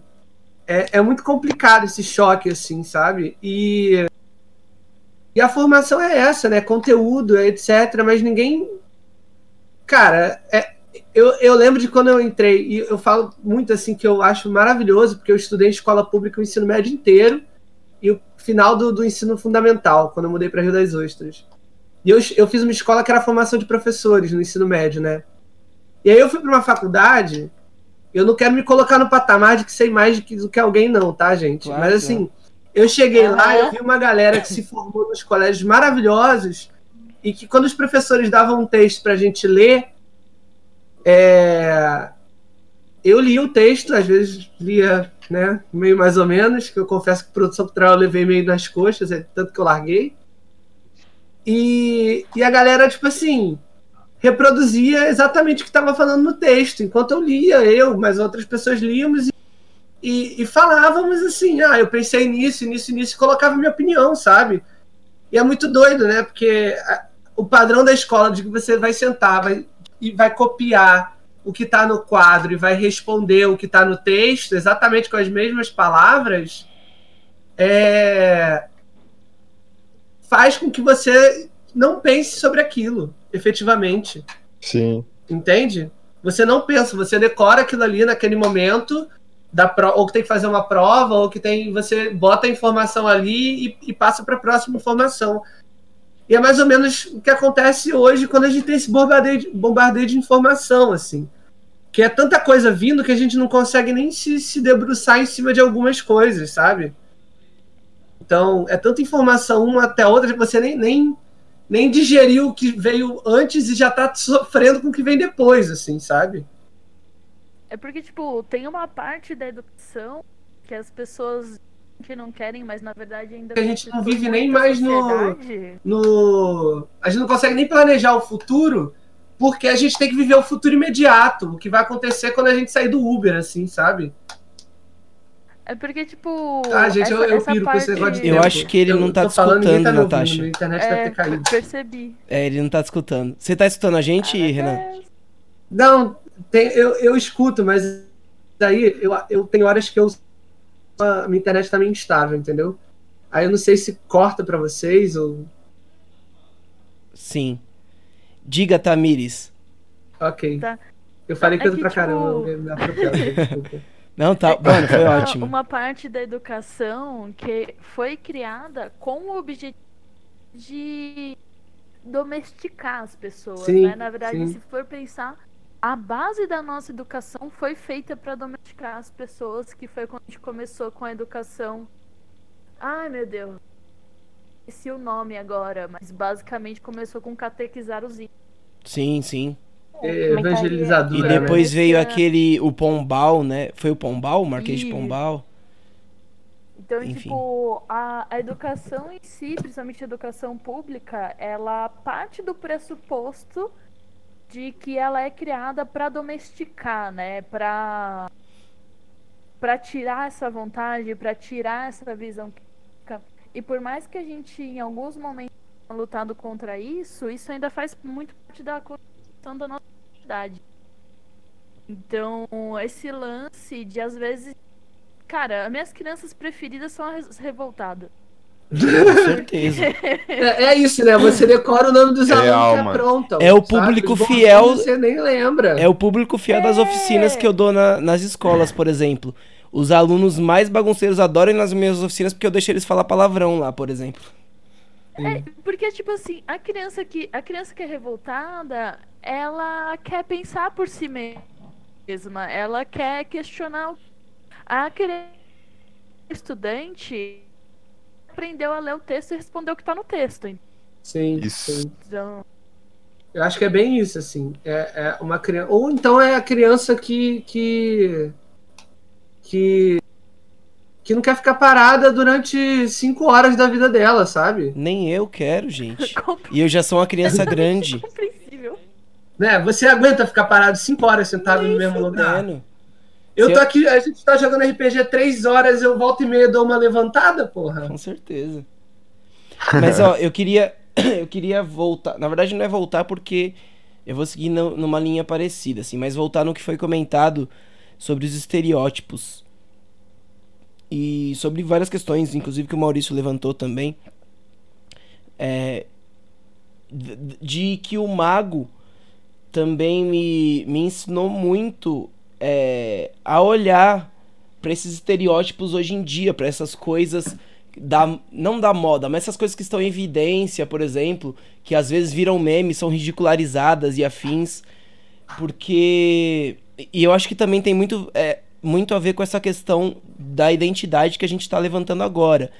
[SPEAKER 4] é, é muito complicado esse choque, assim, sabe? E, e a formação é essa, né? Conteúdo, etc. Mas ninguém. Cara, é, eu, eu lembro de quando eu entrei, e eu falo muito assim que eu acho maravilhoso, porque eu estudei em escola pública o ensino médio inteiro e o final do, do ensino fundamental, quando eu mudei para Rio das Ostras. E eu, eu fiz uma escola que era formação de professores no ensino médio, né? E aí eu fui para uma faculdade eu não quero me colocar no patamar de que sei mais do que, do que alguém, não, tá, gente? Claro, Mas assim, claro. eu cheguei uhum. lá, eu vi uma galera que se formou nos colégios maravilhosos e que quando os professores davam um texto pra gente ler, é... eu lia o texto, às vezes lia né, meio mais ou menos, que eu confesso que produção cultural eu levei meio nas coxas, é tanto que eu larguei. E, e a galera, tipo assim, reproduzia exatamente o que estava falando no texto, enquanto eu lia, eu, mas outras pessoas líamos e, e, e, falávamos assim, ah, eu pensei nisso, nisso, nisso, e colocava minha opinião, sabe? E é muito doido, né? Porque a, o padrão da escola de que você vai sentar vai, e vai copiar o que está no quadro e vai responder o que está no texto, exatamente com as mesmas palavras, é... faz com que você não pense sobre aquilo efetivamente.
[SPEAKER 5] Sim.
[SPEAKER 4] Entende? Você não pensa, você decora aquilo ali naquele momento, da pro, ou que tem que fazer uma prova, ou que tem. Você bota a informação ali e, e passa para a próxima informação. E é mais ou menos o que acontece hoje quando a gente tem esse bombardeio de, bombardeio de informação, assim. Que é tanta coisa vindo que a gente não consegue nem se, se debruçar em cima de algumas coisas, sabe? Então, é tanta informação uma até outra que você nem, nem nem digeriu o que veio antes e já tá sofrendo com o que vem depois, assim, sabe?
[SPEAKER 3] É porque, tipo, tem uma parte da educação que as pessoas que não querem, mas na verdade ainda.
[SPEAKER 4] A gente não vive nem mais no, no. A gente não consegue nem planejar o futuro, porque a gente tem que viver o futuro imediato, o que vai acontecer quando a gente sair do Uber, assim, sabe?
[SPEAKER 3] É porque, tipo.
[SPEAKER 4] Ah, gente, essa, eu, eu piro parte... com esse negócio de
[SPEAKER 1] Eu tempo. acho que ele eu não tá te escutando, tá Natasha.
[SPEAKER 4] Ouvindo, internet é, deve ter caído.
[SPEAKER 3] Percebi.
[SPEAKER 1] É, ele não tá te escutando. Você tá escutando a gente, ah, Renan? É...
[SPEAKER 4] Não, tem, eu, eu escuto, mas daí eu, eu tenho horas que eu. A minha internet tá meio instável, entendeu? Aí eu não sei se corta para vocês ou.
[SPEAKER 1] Sim. Diga, Tamires.
[SPEAKER 4] Ok. Tá. Eu falei é coisa que, pra tipo... caramba, me desculpa.
[SPEAKER 1] Não, tá. Mano, foi ótimo.
[SPEAKER 3] Uma parte da educação que foi criada com o objetivo de domesticar as pessoas, sim, né? Na verdade, sim. se for pensar, a base da nossa educação foi feita para domesticar as pessoas, que foi quando a gente começou com a educação. Ai, meu Deus. Esqueci o nome agora, mas basicamente começou com catequizar os índios.
[SPEAKER 1] Sim, sim.
[SPEAKER 4] É, evangelizador.
[SPEAKER 1] E depois né? veio é. aquele, o Pombal, né? Foi o Pombal, o Marquês de Pombal?
[SPEAKER 3] Então, Enfim. tipo, a, a educação em si, principalmente a educação pública, ela parte do pressuposto de que ela é criada para domesticar, né? Para para tirar essa vontade, para tirar essa visão e por mais que a gente em alguns momentos tenha lutado contra isso, isso ainda faz muito parte da questão da nossa idade. Então, esse lance de às vezes. Cara, as minhas crianças preferidas são as revoltadas.
[SPEAKER 1] Com certeza.
[SPEAKER 4] É, é, isso, né? Você decora o nome dos Real, alunos que aprontam.
[SPEAKER 1] É o público fiel.
[SPEAKER 4] Você nem lembra.
[SPEAKER 1] É o público fiel é. das oficinas que eu dou na, nas escolas, por exemplo. os alunos mais bagunceiros adoram ir nas minhas oficinas porque eu deixo eles falar palavrão lá, por exemplo.
[SPEAKER 3] É, porque, tipo assim, a criança que, a criança que é revoltada, ela quer pensar por si mesma, ela quer questionar. A criança estudante aprendeu a ler o texto e respondeu o que está no texto.
[SPEAKER 4] Sim, isso. sim. Então... Eu acho que é bem isso, assim. É, é uma criança. Ou então é a criança que, que que que não quer ficar parada durante cinco horas da vida dela, sabe?
[SPEAKER 1] Nem eu quero, gente. e eu já sou uma criança grande.
[SPEAKER 4] Né? Você aguenta ficar parado cinco horas sentado Nem no mesmo lugar? Eu Se tô eu... aqui, a gente tá jogando RPG três horas, eu volto e meia dou uma levantada, porra.
[SPEAKER 1] Com certeza. Mas ó, eu queria eu queria voltar, na verdade não é voltar porque eu vou seguir numa linha parecida assim, mas voltar no que foi comentado sobre os estereótipos e sobre várias questões, inclusive que o Maurício levantou também, é, de que o mago também me, me ensinou muito é, a olhar para esses estereótipos hoje em dia, para essas coisas da não da moda, mas essas coisas que estão em evidência, por exemplo, que às vezes viram memes, são ridicularizadas e afins, porque e eu acho que também tem muito, é, muito a ver com essa questão da identidade que a gente está levantando agora.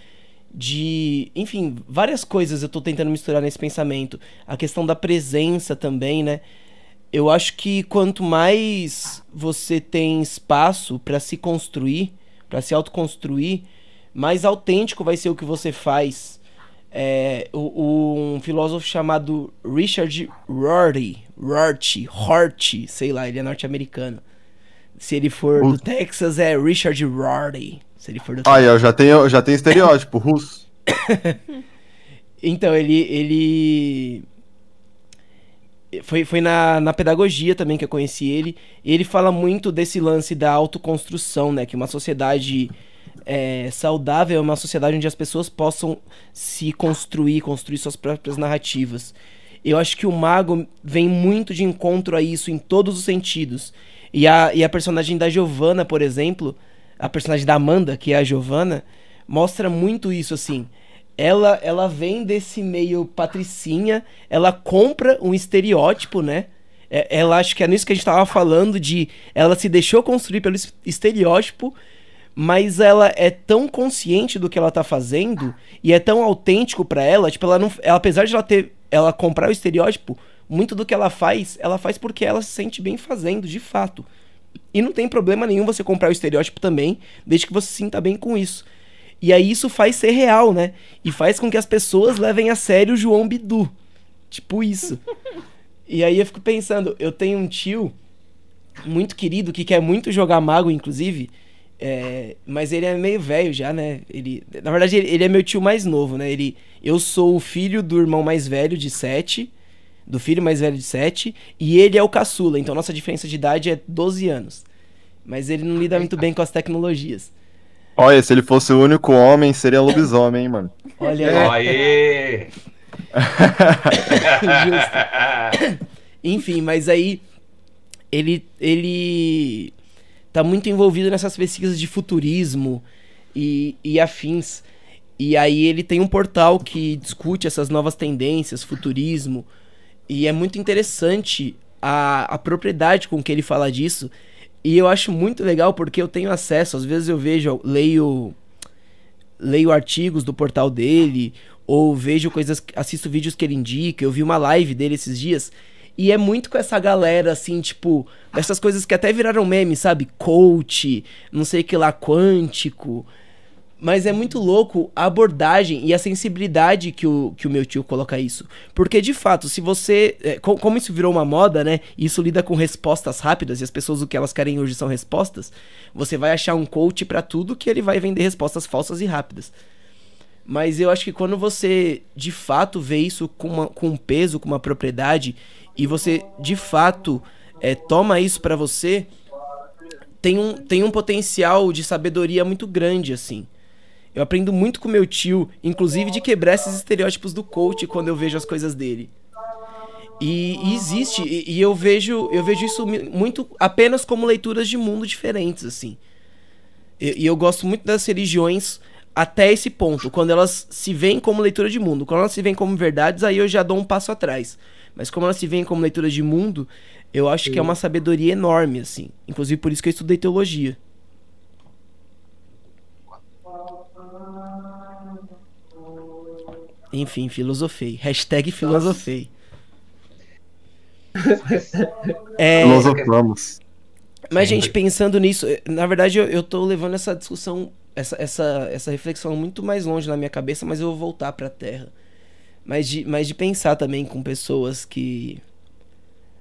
[SPEAKER 1] De, enfim, várias coisas eu estou tentando misturar nesse pensamento. A questão da presença também, né? Eu acho que quanto mais você tem espaço para se construir, para se autoconstruir, mais autêntico vai ser o que você faz é, o, um filósofo chamado Richard Rorty, Rorty, Rorty, sei lá, ele é norte-americano. Se ele for do Texas, é Richard Rorty. Se ele for do
[SPEAKER 5] Ah, eu já tenho, já tenho estereótipo, russo.
[SPEAKER 1] então, ele. ele... Foi, foi na, na pedagogia também que eu conheci ele. Ele fala muito desse lance da autoconstrução, né? Que uma sociedade é, saudável é uma sociedade onde as pessoas possam se construir, construir suas próprias narrativas. Eu acho que o mago vem muito de encontro a isso em todos os sentidos. E a, e a personagem da Giovanna, por exemplo, a personagem da Amanda, que é a Giovanna, mostra muito isso assim. Ela, ela vem desse meio patricinha, ela compra um estereótipo, né? É, ela acho que é nisso que a gente estava falando de ela se deixou construir pelo estereótipo mas ela é tão consciente do que ela tá fazendo e é tão autêntico para ela, tipo, ela não, ela, apesar de ela ter ela comprar o estereótipo, muito do que ela faz, ela faz porque ela se sente bem fazendo, de fato. E não tem problema nenhum você comprar o estereótipo também, desde que você se sinta bem com isso. E aí isso faz ser real, né? E faz com que as pessoas levem a sério o João Bidu. Tipo isso. e aí eu fico pensando, eu tenho um tio muito querido que quer muito jogar mago, inclusive, é, mas ele é meio velho já, né? Ele, na verdade, ele, é meu tio mais novo, né? Ele, eu sou o filho do irmão mais velho de sete, do filho mais velho de sete, e ele é o caçula, então nossa diferença de idade é 12 anos. Mas ele não lida muito bem com as tecnologias.
[SPEAKER 5] Olha, se ele fosse o único homem, seria lobisomem, hein, mano?
[SPEAKER 7] Olha aí.
[SPEAKER 1] Enfim, mas aí ele ele tá muito envolvido nessas pesquisas de futurismo e, e afins. E aí ele tem um portal que discute essas novas tendências, futurismo. E é muito interessante a, a propriedade com que ele fala disso. E eu acho muito legal porque eu tenho acesso, às vezes eu vejo, leio leio artigos do portal dele, ou vejo coisas, assisto vídeos que ele indica, eu vi uma live dele esses dias, e é muito com essa galera, assim, tipo, dessas coisas que até viraram meme, sabe? Coach, não sei que lá, quântico. Mas é muito louco a abordagem e a sensibilidade que o, que o meu tio coloca isso. Porque, de fato, se você. É, como isso virou uma moda, né? E isso lida com respostas rápidas e as pessoas o que elas querem hoje são respostas. Você vai achar um coach para tudo que ele vai vender respostas falsas e rápidas. Mas eu acho que quando você de fato vê isso com, uma, com um peso, com uma propriedade e você de fato é, toma isso para você, tem um, tem um potencial de sabedoria muito grande, assim. Eu aprendo muito com meu tio, inclusive de quebrar esses estereótipos do coach quando eu vejo as coisas dele. E, e existe, e, e, eu vejo eu vejo isso muito apenas como leituras de mundo diferentes, assim. E, e eu gosto muito das religiões até esse ponto, quando elas se veem como leitura de mundo. Quando elas se veem como verdades, aí eu já dou um passo atrás. Mas como elas se veem como leitura de mundo, eu acho que é uma sabedoria enorme, assim. Inclusive por isso que eu estudei teologia. Enfim, filosofei. Hashtag filosofei.
[SPEAKER 5] é... Filosofamos.
[SPEAKER 1] Mas, gente, pensando nisso, na verdade eu, eu tô levando essa discussão, essa, essa, essa reflexão muito mais longe na minha cabeça, mas eu vou voltar pra terra. Mas de, mas de pensar também com pessoas que.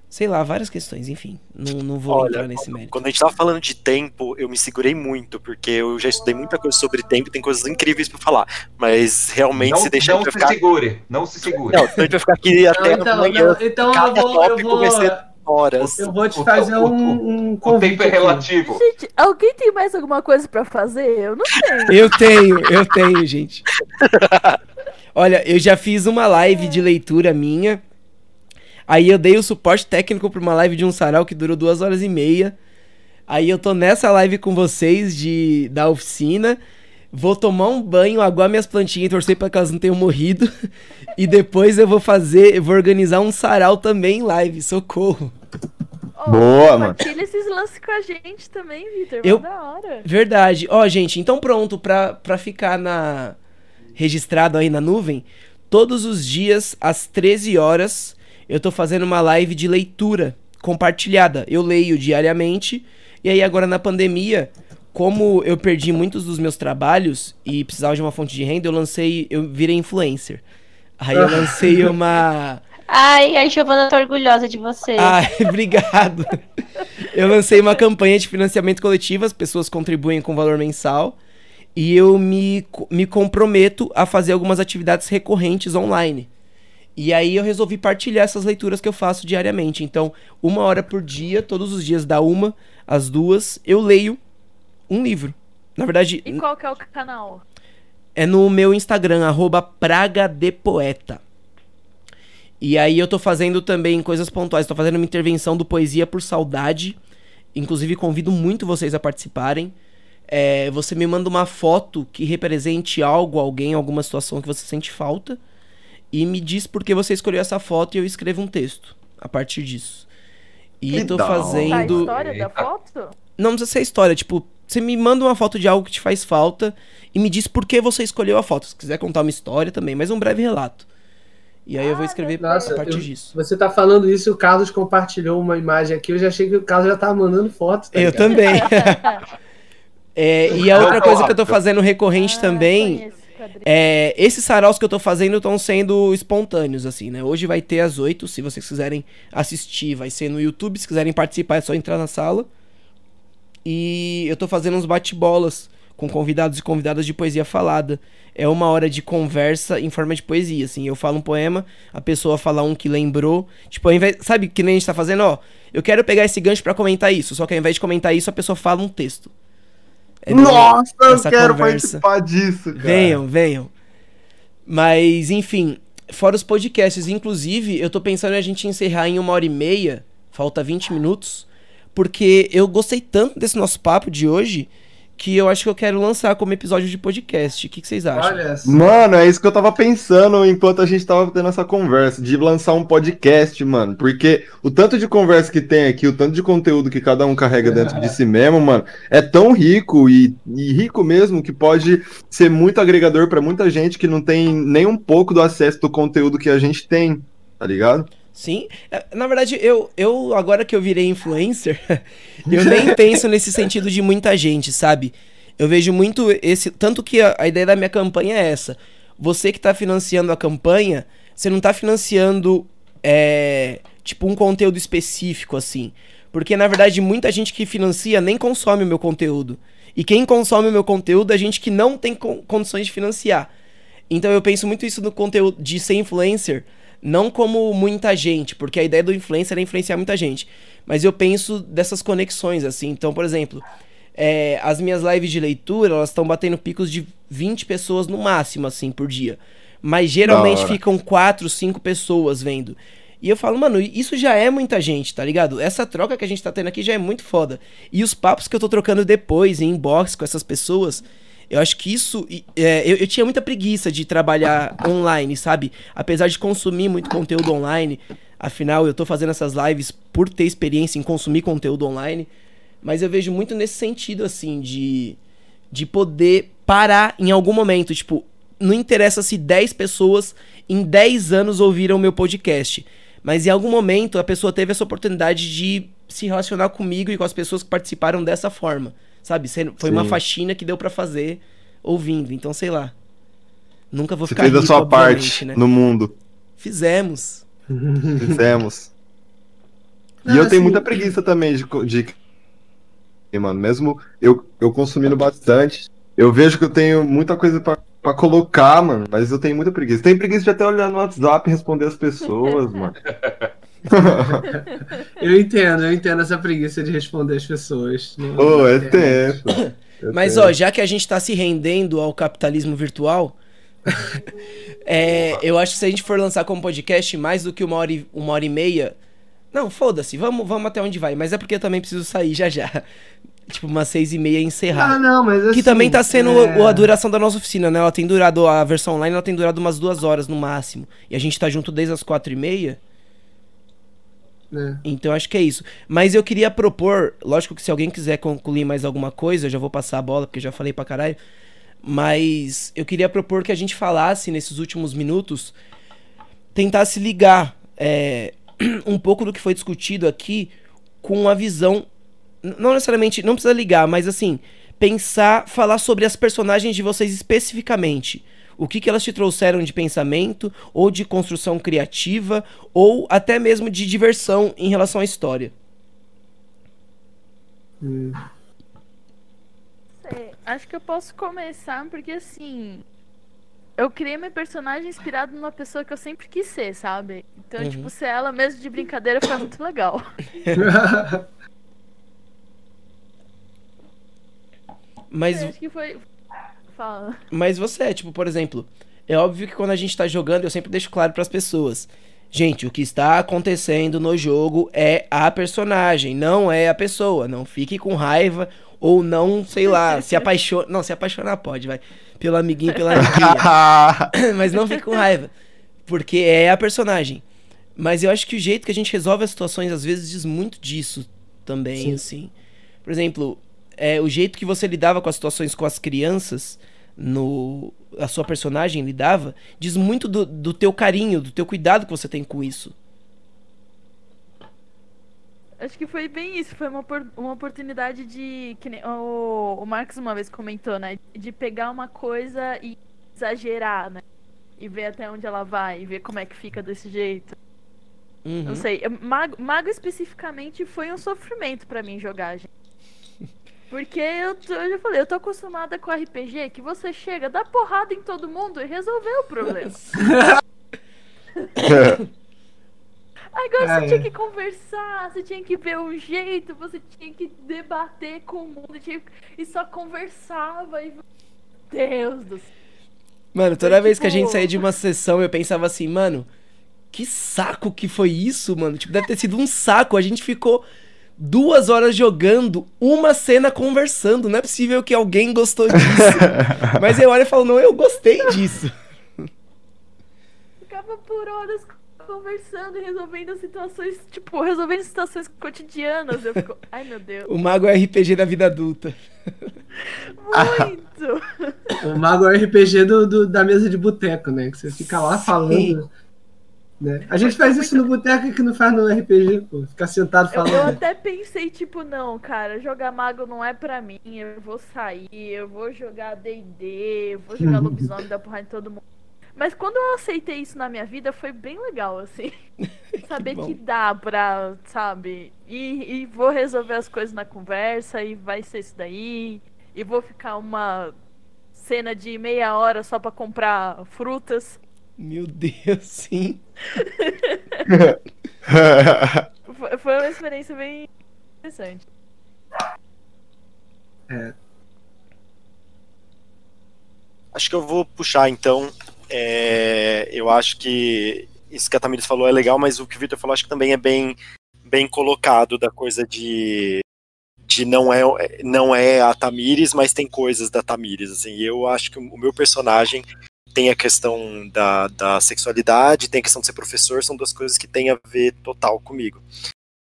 [SPEAKER 1] Sei lá, várias questões, enfim. Não, não vou Olha, entrar nesse mérito.
[SPEAKER 2] Quando a gente tava falando de tempo, eu me segurei muito, porque eu já estudei muita coisa sobre tempo, tem coisas incríveis para falar. Mas realmente
[SPEAKER 7] não,
[SPEAKER 2] se deixar.
[SPEAKER 7] Não se ficar... segure, não se segure.
[SPEAKER 2] Não, a gente vai ficar aqui até
[SPEAKER 4] não, então, amanhã. Não, então eu vou. Eu vou...
[SPEAKER 2] Horas.
[SPEAKER 4] Eu vou te fazer o, um, um
[SPEAKER 7] convite. O tempo é relativo.
[SPEAKER 3] Gente, alguém tem mais alguma coisa para fazer? Eu não tenho.
[SPEAKER 1] Eu tenho, eu tenho, gente. Olha, eu já fiz uma live de leitura minha Aí eu dei o suporte técnico pra uma live de um sarau que durou duas horas e meia. Aí eu tô nessa live com vocês de da oficina. Vou tomar um banho, aguar minhas plantinhas e torcer pra que elas não tenham morrido. e depois eu vou fazer, eu vou organizar um sarau também em live. Socorro.
[SPEAKER 5] Oh, Boa, mano.
[SPEAKER 3] Compartilha esses lances com a gente também, Vitor.
[SPEAKER 1] Eu...
[SPEAKER 3] Da hora.
[SPEAKER 1] Verdade. Ó, oh, gente, então pronto, pra, pra ficar na... registrado aí na nuvem, todos os dias, às 13 horas, eu tô fazendo uma live de leitura compartilhada. Eu leio diariamente. E aí agora na pandemia, como eu perdi muitos dos meus trabalhos e precisava de uma fonte de renda, eu lancei, eu virei influencer. Aí eu lancei uma
[SPEAKER 6] Ai, a Giovana tá orgulhosa de você.
[SPEAKER 1] Ai, obrigado. Eu lancei uma campanha de financiamento coletivo, as pessoas contribuem com valor mensal. E eu me, me comprometo a fazer algumas atividades recorrentes online. E aí eu resolvi partilhar essas leituras que eu faço diariamente. Então, uma hora por dia, todos os dias, da uma às duas, eu leio um livro. Na verdade.
[SPEAKER 3] E qual que é o canal?
[SPEAKER 1] É no meu Instagram, arroba Praga de Poeta. E aí eu tô fazendo também coisas pontuais. Tô fazendo uma intervenção do Poesia por Saudade. Inclusive, convido muito vocês a participarem. É, você me manda uma foto que represente algo, alguém, alguma situação que você sente falta e me diz por que você escolheu essa foto e eu escrevo um texto a partir disso. E que tô fazendo. A
[SPEAKER 3] história da foto?
[SPEAKER 1] Não precisa ser a história, tipo, você me manda uma foto de algo que te faz falta e me diz por que você escolheu a foto. Se quiser contar uma história também, mas um breve relato. E aí ah, eu vou ah, escrever Nossa, a partir eu, disso.
[SPEAKER 4] Você tá falando isso e o Carlos compartilhou uma imagem aqui. Eu já achei que o Carlos já tava mandando fotos. Tá
[SPEAKER 1] eu também. é, e a outra coisa que eu tô fazendo recorrente ah, também é, esses saraus que eu tô fazendo estão sendo espontâneos, assim, né? Hoje vai ter às 8, se vocês quiserem assistir, vai ser no YouTube. Se quiserem participar, é só entrar na sala. E eu tô fazendo uns bate-bolas com convidados e convidadas de poesia falada. É uma hora de conversa em forma de poesia, assim. Eu falo um poema, a pessoa fala um que lembrou. Tipo, ao invés, sabe que nem a gente tá fazendo, ó. Eu quero pegar esse gancho para comentar isso. Só que ao invés de comentar isso, a pessoa fala um texto.
[SPEAKER 5] Nossa, eu quero conversa. participar disso, cara.
[SPEAKER 1] Venham, venham. Mas, enfim, fora os podcasts, inclusive, eu tô pensando em a gente encerrar em uma hora e meia, falta 20 minutos, porque eu gostei tanto desse nosso papo de hoje que eu acho que eu quero lançar como episódio de podcast. O que, que vocês acham? Olha,
[SPEAKER 5] mano, é isso que eu tava pensando enquanto a gente tava tendo essa conversa, de lançar um podcast, mano. Porque o tanto de conversa que tem aqui, o tanto de conteúdo que cada um carrega dentro de si mesmo, mano, é tão rico e, e rico mesmo que pode ser muito agregador para muita gente que não tem nem um pouco do acesso do conteúdo que a gente tem, tá ligado?
[SPEAKER 1] Sim. Na verdade, eu, eu agora que eu virei influencer, eu nem penso nesse sentido de muita gente, sabe? Eu vejo muito esse. Tanto que a, a ideia da minha campanha é essa. Você que está financiando a campanha, você não está financiando, é, tipo, um conteúdo específico, assim. Porque, na verdade, muita gente que financia nem consome o meu conteúdo. E quem consome o meu conteúdo é gente que não tem condições de financiar. Então eu penso muito isso no conteúdo de ser influencer não como muita gente, porque a ideia do influencer é influenciar muita gente. Mas eu penso dessas conexões, assim. Então, por exemplo, é, as minhas lives de leitura, elas estão batendo picos de 20 pessoas no máximo, assim, por dia. Mas geralmente ficam 4, 5 pessoas vendo. E eu falo, mano, isso já é muita gente, tá ligado? Essa troca que a gente tá tendo aqui já é muito foda. E os papos que eu tô trocando depois em inbox com essas pessoas, eu acho que isso. É, eu, eu, tinha muita preguiça de trabalhar online, sabe? Apesar de consumir muito conteúdo online. Afinal, eu tô fazendo essas lives por ter experiência em consumir conteúdo online. Mas eu vejo muito nesse sentido, assim, de, de poder parar em algum momento. Tipo, não interessa se 10 pessoas em 10 anos ouviram meu podcast. Mas em algum momento a pessoa teve essa oportunidade de se relacionar comigo e com as pessoas que participaram dessa forma. Sabe? Foi Sim. uma faxina que deu para fazer ouvindo. Então, sei lá. Nunca vou
[SPEAKER 5] Você ficar. Você fez rico, a sua parte né? no mundo.
[SPEAKER 1] Fizemos.
[SPEAKER 5] Fizemos. e eu tenho muita preguiça também de, de. Mano, mesmo eu, eu consumindo bastante, eu vejo que eu tenho muita coisa para pra colocar, mano, mas eu tenho muita preguiça. Tem preguiça de até olhar no WhatsApp e responder as pessoas, mano.
[SPEAKER 4] eu entendo, eu entendo essa preguiça de responder as pessoas.
[SPEAKER 5] Pô, é tempo.
[SPEAKER 1] É Mas, tempo. ó, já que a gente tá se rendendo ao capitalismo virtual, é, eu acho que se a gente for lançar como podcast mais do que uma hora e, uma hora e meia. Não, foda-se, vamos, vamos até onde vai. Mas é porque eu também preciso sair já já tipo, umas seis e meia encerrar.
[SPEAKER 4] Ah, não, mas assim,
[SPEAKER 1] Que também tá sendo é... a duração da nossa oficina, né? Ela tem durado, a versão online, ela tem durado umas duas horas no máximo. E a gente tá junto desde as quatro e meia. É. Então acho que é isso. Mas eu queria propor, lógico que se alguém quiser concluir mais alguma coisa, eu já vou passar a bola, porque já falei pra caralho. Mas eu queria propor que a gente falasse nesses últimos minutos, tentasse ligar é, um pouco do que foi discutido aqui com a visão não necessariamente, não precisa ligar, mas assim, pensar, falar sobre as personagens de vocês especificamente. O que, que elas te trouxeram de pensamento, ou de construção criativa, ou até mesmo de diversão em relação à história.
[SPEAKER 3] Hum. Sei, acho que eu posso começar porque assim. Eu criei meu personagem inspirado numa pessoa que eu sempre quis ser, sabe? Então, uhum. tipo, ser ela mesmo de brincadeira foi muito legal.
[SPEAKER 1] Mas.
[SPEAKER 3] acho que foi. Fala.
[SPEAKER 1] Mas você é, tipo, por exemplo, é óbvio que quando a gente tá jogando, eu sempre deixo claro para as pessoas. Gente, o que está acontecendo no jogo é a personagem, não é a pessoa. Não fique com raiva ou não, sei lá, se apaixona. Não, se apaixonar pode, vai. Pelo amiguinho, pela amiguinha. Mas não fique com raiva. Porque é a personagem. Mas eu acho que o jeito que a gente resolve as situações às vezes diz muito disso também, Sim. assim. Por exemplo, é, o jeito que você lidava com as situações com as crianças, no a sua personagem lidava, diz muito do, do teu carinho, do teu cuidado que você tem com isso.
[SPEAKER 3] Acho que foi bem isso, foi uma, uma oportunidade de. Que nem, o, o Marcos uma vez comentou, né? De pegar uma coisa e exagerar, né? E ver até onde ela vai, e ver como é que fica desse jeito. Uhum. Não sei. Mago, Mago especificamente foi um sofrimento para mim jogar, gente. Porque eu, tô, eu já falei, eu tô acostumada com RPG que você chega, dá porrada em todo mundo e resolveu o problema. Agora você tinha que conversar, você tinha que ver um jeito, você tinha que debater com o mundo tinha... e só conversava e. Deus do céu.
[SPEAKER 1] Mano, toda vez tipo... que a gente saía de uma sessão, eu pensava assim, mano, que saco que foi isso, mano? Tipo, deve ter sido um saco. A gente ficou duas horas jogando, uma cena conversando. Não é possível que alguém gostou disso. Mas eu olho e falo, não, eu gostei disso.
[SPEAKER 3] Ficava por horas conversando e resolvendo situações, tipo, resolvendo situações cotidianas. Eu fico, ai meu Deus.
[SPEAKER 1] O mago é RPG da vida adulta.
[SPEAKER 3] Muito!
[SPEAKER 4] o mago é RPG do, do, da mesa de boteco, né? Que você fica lá falando. Sim. Né? A gente faz isso no boteco que não faz no RPG, pô. Ficar sentado falando.
[SPEAKER 3] Eu, eu, até pensei, tipo, não, cara, jogar mago não é pra mim. Eu vou sair, eu vou jogar DD, eu vou jogar lobisomem, dar porrada em todo mundo. Mas quando eu aceitei isso na minha vida, foi bem legal, assim. Saber que, que, dá pra, sabe? E, e vou resolver as coisas na conversa, e vai ser isso daí. E vou ficar uma cena de meia hora só pra comprar frutas.
[SPEAKER 1] Meu Deus, sim.
[SPEAKER 3] foi uma experiência bem interessante.
[SPEAKER 2] É. Acho que eu vou puxar então. É, eu acho que isso que a Tamires falou é legal, mas o que o Victor falou acho que também é bem, bem colocado da coisa de de não é não é a Tamires, mas tem coisas da Tamires, assim. E eu acho que o meu personagem tem a questão da, da sexualidade, tem a questão de ser professor, são duas coisas que têm a ver total comigo.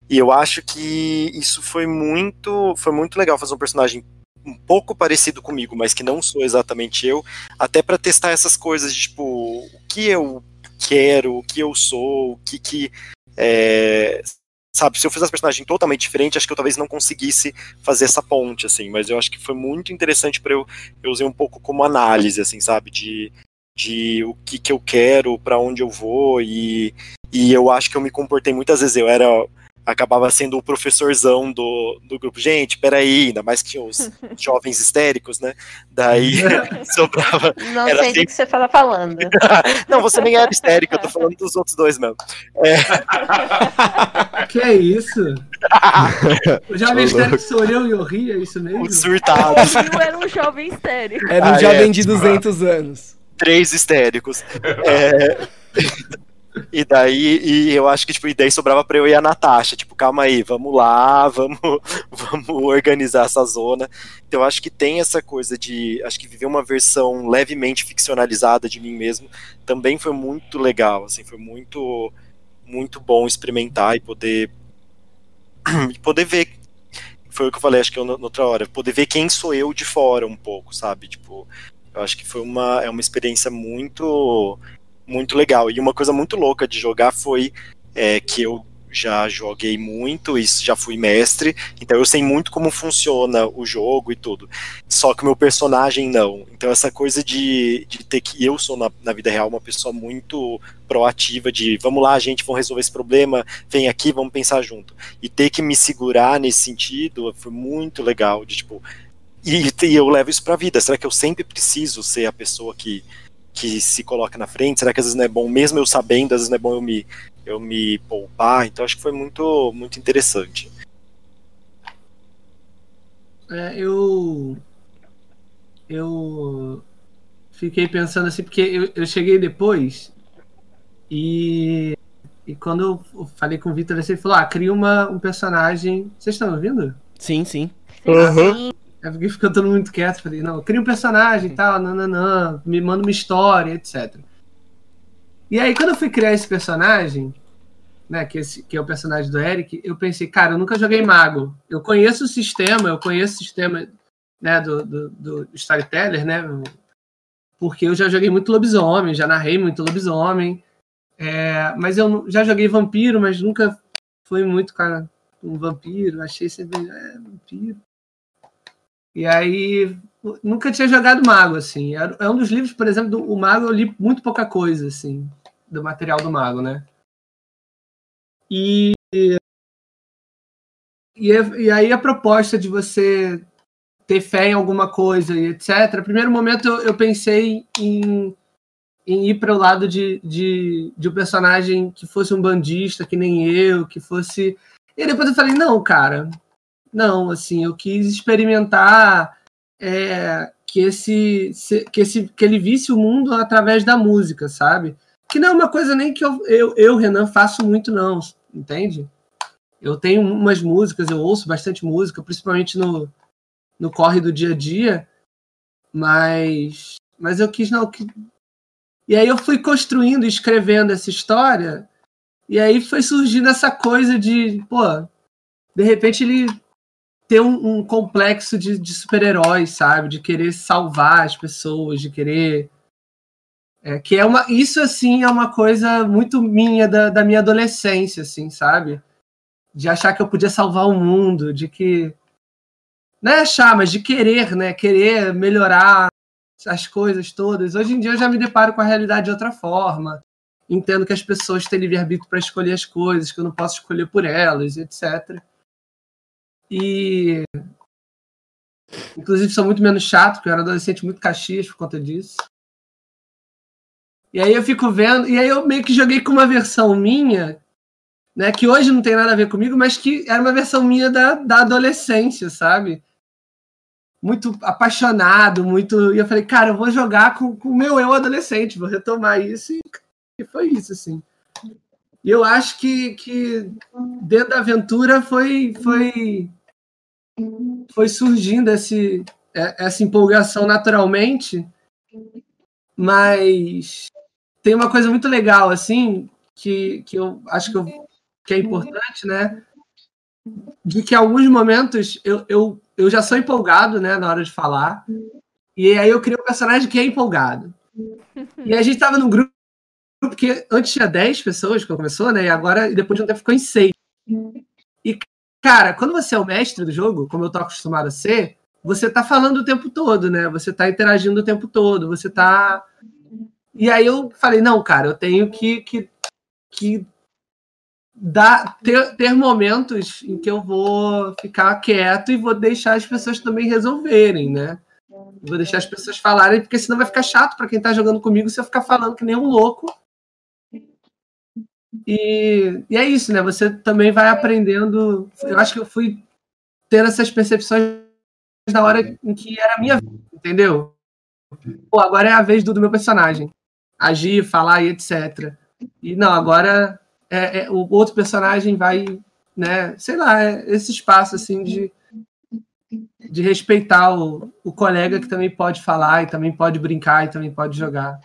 [SPEAKER 2] E eu acho que isso foi muito foi muito legal fazer um personagem um pouco parecido comigo, mas que não sou exatamente eu, até para testar essas coisas de tipo o que eu quero, o que eu sou, o que que é, sabe, se eu fizesse um personagem totalmente diferente, acho que eu talvez não conseguisse fazer essa ponte, assim, mas eu acho que foi muito interessante para eu, eu usei um pouco como análise, assim, sabe, de, de o que que eu quero, para onde eu vou, e, e eu acho que eu me comportei muitas vezes, eu era acabava sendo o professorzão do, do grupo. Gente, peraí, ainda mais que tinha os jovens histéricos, né? Daí sobrava.
[SPEAKER 6] Não sei assim... do que você fala falando.
[SPEAKER 2] não, você nem era histérica, eu tô falando dos outros dois mesmo.
[SPEAKER 4] É... Que é isso? o jovem histérico sou eu e eu ri, é isso mesmo? O
[SPEAKER 2] surtado.
[SPEAKER 3] Eu era um jovem histérico.
[SPEAKER 1] Era um ah, jovem é. de 200 anos.
[SPEAKER 2] Três histéricos. É... E daí, e eu acho que, tipo, e daí sobrava pra eu e a Natasha, tipo, calma aí, vamos lá, vamos, vamos organizar essa zona. Então eu acho que tem essa coisa de, acho que viver uma versão levemente ficcionalizada de mim mesmo também foi muito legal, assim, foi muito, muito bom experimentar e poder, e poder ver, foi o que eu falei, acho que eu, na outra hora, poder ver quem sou eu de fora um pouco, sabe, tipo, eu acho que foi uma, é uma experiência muito muito legal. E uma coisa muito louca de jogar foi é, que eu já joguei muito e já fui mestre, então eu sei muito como funciona o jogo e tudo. Só que o meu personagem não. Então essa coisa de, de ter que eu sou na, na vida real uma pessoa muito proativa de vamos lá, gente, vamos resolver esse problema, vem aqui, vamos pensar junto. E ter que me segurar nesse sentido foi muito legal, de tipo e, e eu levo isso pra vida. Será que eu sempre preciso ser a pessoa que que se coloca na frente? Será que às vezes não é bom, mesmo eu sabendo, às vezes não é bom eu me, eu me poupar? Então acho que foi muito, muito interessante.
[SPEAKER 4] É, eu. Eu fiquei pensando assim, porque eu, eu cheguei depois e. E quando eu falei com o Vitor, ele falou: Ah, cria uma, um personagem. Vocês estão ouvindo?
[SPEAKER 1] Sim, sim.
[SPEAKER 4] Uhum. É porque ficou todo mundo quieto. Falei, não, cria um personagem e tal, nananã, me manda uma história, etc. E aí, quando eu fui criar esse personagem, né, que, esse, que é o personagem do Eric, eu pensei, cara, eu nunca joguei mago. Eu conheço o sistema, eu conheço o sistema né, do, do, do Storyteller, né? Porque eu já joguei muito lobisomem, já narrei muito lobisomem. É, mas eu já joguei vampiro, mas nunca fui muito cara um vampiro. Achei sempre. É, vampiro. E aí nunca tinha jogado Mago, assim. É um dos livros, por exemplo, do o Mago eu li muito pouca coisa, assim, do material do Mago, né? E, e, e aí a proposta de você ter fé em alguma coisa e etc. Primeiro momento eu, eu pensei em, em ir para o lado de, de, de um personagem que fosse um bandista, que nem eu, que fosse. E depois eu falei, não, cara, não, assim, eu quis experimentar é, que esse que esse que ele visse o mundo através da música, sabe? Que não é uma coisa nem que eu, eu, eu Renan, faço muito, não, entende? Eu tenho umas músicas, eu ouço bastante música, principalmente no, no corre do dia a dia, mas, mas eu quis não. Que... E aí eu fui construindo, escrevendo essa história, e aí foi surgindo essa coisa de, pô, de repente ele ter um, um complexo de, de super-heróis, sabe? De querer salvar as pessoas, de querer. É, que é uma. Isso, assim, é uma coisa muito minha da, da minha adolescência, assim, sabe? De achar que eu podia salvar o mundo, de que. Não é achar, mas de querer, né? Querer melhorar as coisas todas. Hoje em dia eu já me deparo com a realidade de outra forma. Entendo que as pessoas têm livre-arbítrio para escolher as coisas, que eu não posso escolher por elas, etc. E. Inclusive, sou muito menos chato, porque eu era adolescente muito caxias por conta disso. E aí eu fico vendo. E aí eu meio que joguei com uma versão minha, né? Que hoje não tem nada a ver comigo, mas que era uma versão minha da, da adolescência, sabe? Muito apaixonado, muito. E eu falei, cara, eu vou jogar com o meu eu adolescente, vou retomar isso. E, e foi isso, assim. E eu acho que, que dentro da aventura foi, foi, foi surgindo esse, é, essa empolgação naturalmente, mas tem uma coisa muito legal, assim, que, que eu acho que, eu, que é importante, né? De que alguns momentos eu, eu, eu já sou empolgado, né, na hora de falar, e aí eu crio um personagem que é empolgado. E a gente tava num grupo que antes tinha 10 pessoas quando começou, né? E agora, depois de um tempo, ficou em 6. E, cara, quando você é o mestre do jogo, como eu tô acostumado a ser, você tá falando o tempo todo, né? Você tá interagindo o tempo todo, você tá. E aí eu falei, não, cara, eu tenho que, que, que dar, ter, ter momentos em que eu vou ficar quieto e vou deixar as pessoas também resolverem, né? Vou deixar as pessoas falarem, porque senão vai ficar chato para quem tá jogando comigo se eu ficar falando que nem um louco. E, e é isso, né? Você também vai aprendendo. Eu acho que eu fui tendo essas percepções na hora em que era a minha vida, entendeu? Pô, agora é a vez do, do meu personagem. Agir, falar e etc. E não, agora é, é, o outro personagem vai, né? Sei lá, é esse espaço assim de de respeitar o, o colega que também pode falar e também pode brincar e também pode jogar.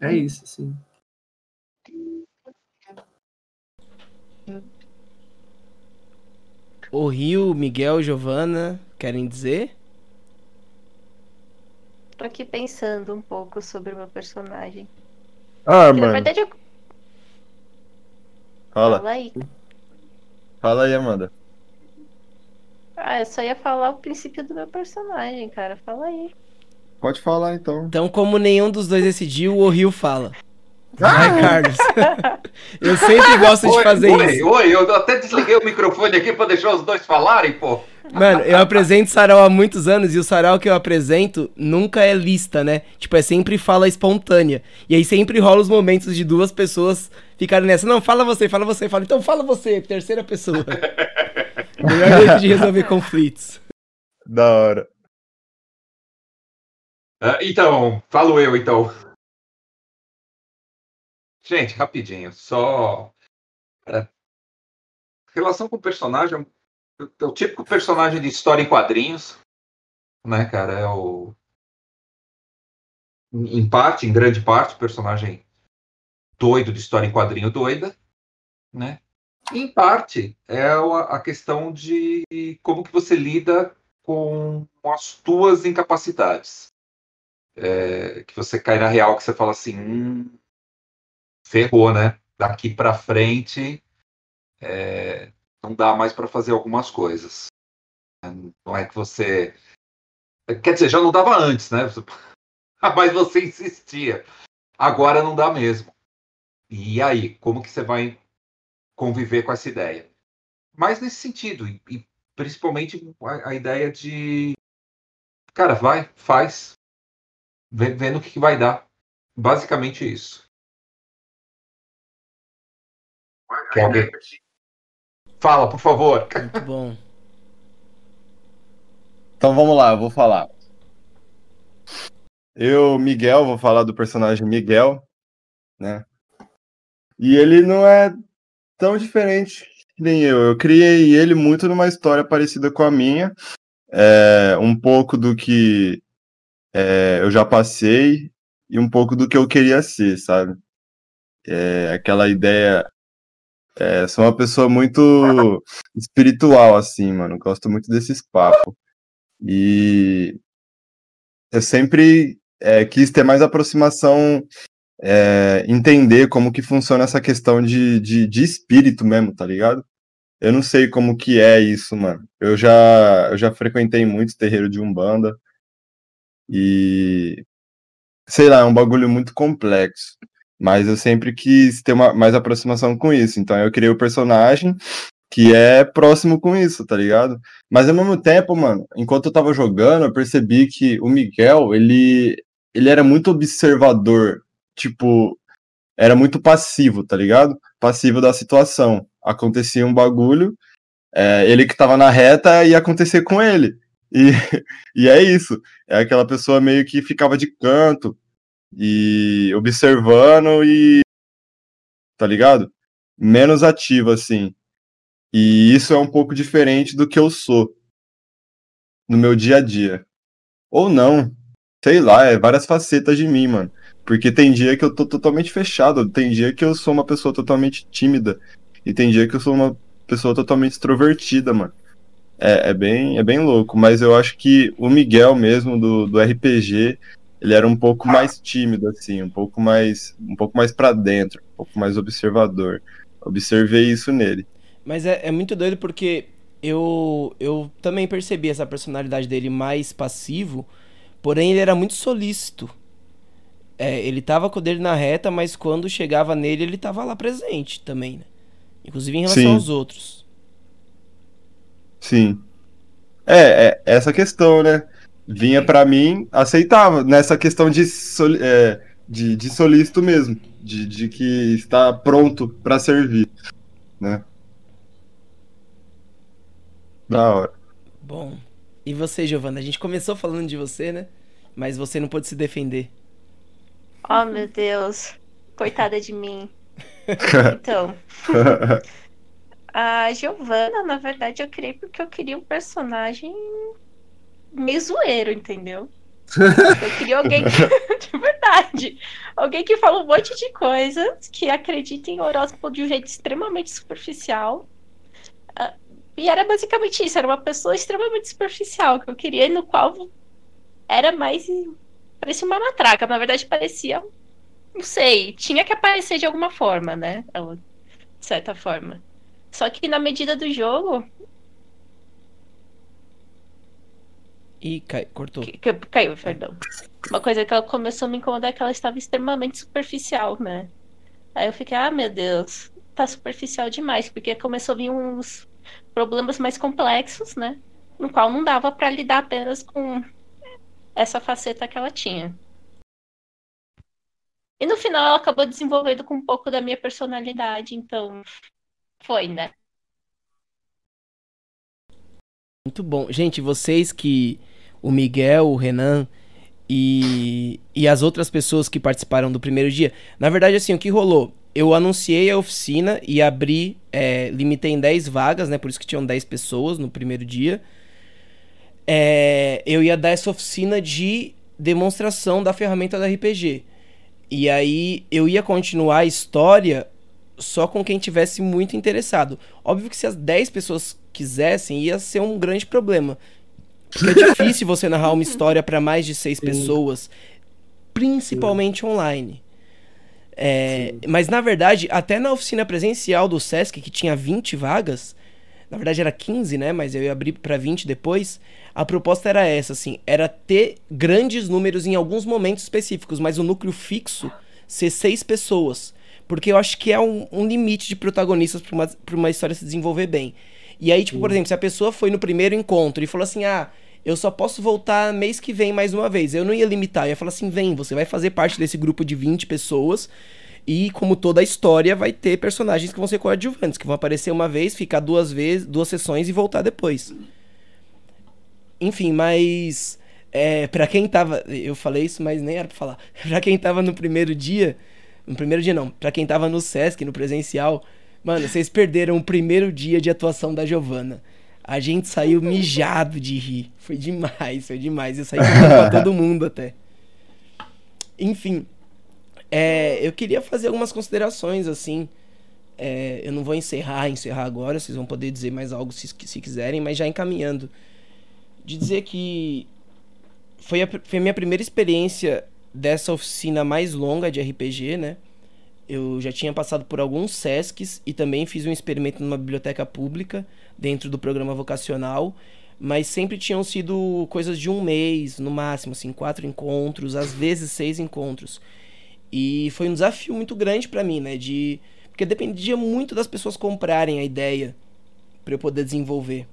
[SPEAKER 4] É isso, assim.
[SPEAKER 1] O Rio, Miguel, Giovana, querem dizer?
[SPEAKER 6] Tô aqui pensando um pouco sobre o meu personagem.
[SPEAKER 5] Ah, mano. Na verdade, eu...
[SPEAKER 6] Fala. Fala aí.
[SPEAKER 5] Fala aí, Amanda.
[SPEAKER 6] Ah, eu só ia falar o princípio do meu personagem, cara. Fala aí.
[SPEAKER 5] Pode falar então.
[SPEAKER 1] Então, como nenhum dos dois decidiu, o Rio fala. Vai, ah! Carlos. eu sempre gosto de fazer
[SPEAKER 7] oi,
[SPEAKER 1] isso.
[SPEAKER 7] Oi, eu até desliguei o microfone aqui pra deixar os dois falarem, pô.
[SPEAKER 1] Mano, eu apresento sarau há muitos anos e o sarau que eu apresento nunca é lista, né? Tipo, é sempre fala espontânea. E aí sempre rola os momentos de duas pessoas ficarem nessa. Não, fala você, fala você, fala. Então fala você, terceira pessoa. Melhor jeito de resolver conflitos.
[SPEAKER 5] Da hora.
[SPEAKER 7] Uh, então, falo eu então. Gente, rapidinho, só. Relação com o personagem é o típico personagem de história em quadrinhos, né, cara? É o. Em parte, em grande parte, personagem doido de história em quadrinho doida, né? Em parte, é a questão de como que você lida com as tuas incapacidades. É, que você cai na real, que você fala assim, hum, ferrou, né? Daqui para frente é, não dá mais para fazer algumas coisas. Não é que você. Quer dizer, já não dava antes, né? Mas você insistia. Agora não dá mesmo. E aí, como que você vai conviver com essa ideia. Mas nesse sentido, e, e principalmente a, a, ideia de. Cara, vai, faz, vendo o que, que vai dar. Basicamente isso. Alguém... Fala, por favor.
[SPEAKER 1] Muito bom.
[SPEAKER 5] Então vamos lá, eu vou falar. Eu, Miguel, vou falar do personagem Miguel, né? E ele não é tão diferente nem eu. Eu criei ele muito numa história parecida com a minha. É, um pouco do que é, eu já passei e um pouco do que eu queria ser, sabe? É, aquela ideia. É, sou uma pessoa muito espiritual, assim, mano. Gosto muito desses papos. E eu sempre é, quis ter mais aproximação é, entender como que funciona essa questão de, de, de, espírito mesmo, tá ligado? Eu não sei como que é isso, mano. Eu já, eu já frequentei muitos terreiros de Umbanda e sei lá, é um bagulho muito complexo. Mas eu sempre quis ter uma, mais aproximação com isso. Então eu criei o personagem que é próximo com isso, tá ligado? Mas ao mesmo tempo, mano, enquanto eu tava jogando, eu percebi que o Miguel, ele, ele era muito observador tipo, era muito passivo, tá ligado? Passivo da situação. Acontecia um bagulho, é, ele que tava na reta ia acontecer com ele. E, e é isso. É aquela pessoa meio que ficava de canto e observando e tá ligado? Menos ativo, assim. E isso é um pouco diferente do que eu sou no meu dia a dia. Ou não. Sei lá, é várias facetas de mim, mano. Porque tem dia que eu tô totalmente fechado, tem dia que eu sou uma pessoa totalmente tímida. E tem dia que eu sou uma pessoa totalmente extrovertida, mano. É, é, bem, é bem louco, mas eu acho que o Miguel mesmo do, do RPG, ele era um pouco mais tímido, assim, um pouco mais, um pouco mais para dentro, um pouco mais observador. Observei isso nele.
[SPEAKER 1] Mas é, é muito doido porque eu, eu também percebi essa personalidade dele mais passivo, porém ele era muito solícito. É, ele tava com o dele na reta, mas quando chegava nele, ele tava lá presente também, né? Inclusive em relação Sim. aos outros.
[SPEAKER 5] Sim. É, é essa questão, né? Vinha para mim, aceitava, nessa questão de, soli, é, de, de solícito mesmo, de, de que está pronto para servir, né? Da hora.
[SPEAKER 1] Bom, e você, Giovana? A gente começou falando de você, né? Mas você não pôde se defender.
[SPEAKER 6] Oh, meu Deus. Coitada de mim. então. A Giovanna, na verdade, eu criei porque eu queria um personagem meio zoeiro, entendeu? Eu queria alguém que, de verdade, alguém que fala um monte de coisas, que acredita em horóscopo de um jeito extremamente superficial. Uh, e era basicamente isso, era uma pessoa extremamente superficial que eu queria, no qual era mais. parecia uma matraca, na verdade parecia. Não sei, tinha que aparecer de alguma forma, né? De certa forma. Só que na medida do jogo.
[SPEAKER 1] E cai, cortou. Que,
[SPEAKER 6] caiu, perdão. Uma coisa que ela começou a me incomodar é que ela estava extremamente superficial, né? Aí eu fiquei, ah, meu Deus, tá superficial demais, porque começou a vir uns problemas mais complexos, né? No qual não dava para lidar apenas com essa faceta que ela tinha. E no final ela acabou desenvolvendo com um pouco da minha personalidade, então foi, né?
[SPEAKER 1] Muito bom. Gente, vocês que. O Miguel, o Renan e, e as outras pessoas que participaram do primeiro dia. Na verdade, assim, o que rolou? Eu anunciei a oficina e abri, é, limitei em 10 vagas, né? Por isso que tinham 10 pessoas no primeiro dia. É, eu ia dar essa oficina de demonstração da ferramenta da RPG. E aí eu ia continuar a história só com quem tivesse muito interessado. Óbvio que se as 10 pessoas quisessem, ia ser um grande problema. Porque é difícil você narrar uma história para mais de seis pessoas, principalmente Sim. online. É, mas na verdade, até na oficina presencial do SESC, que tinha 20 vagas, na verdade era 15, né? Mas eu ia abrir para 20 depois. A proposta era essa, assim, era ter grandes números em alguns momentos específicos, mas o núcleo fixo ser seis pessoas. Porque eu acho que é um, um limite de protagonistas para uma, pra uma história se desenvolver bem. E aí, tipo, por exemplo, se a pessoa foi no primeiro encontro e falou assim: ah, eu só posso voltar mês que vem mais uma vez. Eu não ia limitar, eu ia falar assim: vem, você vai fazer parte desse grupo de 20 pessoas. E como toda a história, vai ter personagens que vão ser coadjuvantes, que vão aparecer uma vez, ficar duas vezes, duas sessões e voltar depois. Enfim, mas. É, para quem tava. Eu falei isso, mas nem era pra falar. pra quem tava no primeiro dia. No primeiro dia não. Pra quem tava no Sesc, no presencial. Mano, vocês perderam o primeiro dia de atuação da Giovana. A gente saiu mijado de rir. Foi demais, foi demais. Eu saí com todo mundo até. Enfim, é, eu queria fazer algumas considerações, assim. É, eu não vou encerrar, encerrar agora, vocês vão poder dizer mais algo se, se quiserem, mas já encaminhando. De dizer que foi a, foi a minha primeira experiência dessa oficina mais longa de RPG, né? Eu já tinha passado por alguns SESCs e também fiz um experimento numa biblioteca pública dentro do programa vocacional, mas sempre tinham sido coisas de um mês, no máximo, assim, quatro encontros, às vezes seis encontros. E foi um desafio muito grande para mim, né? De porque dependia muito das pessoas comprarem a ideia para eu poder desenvolver.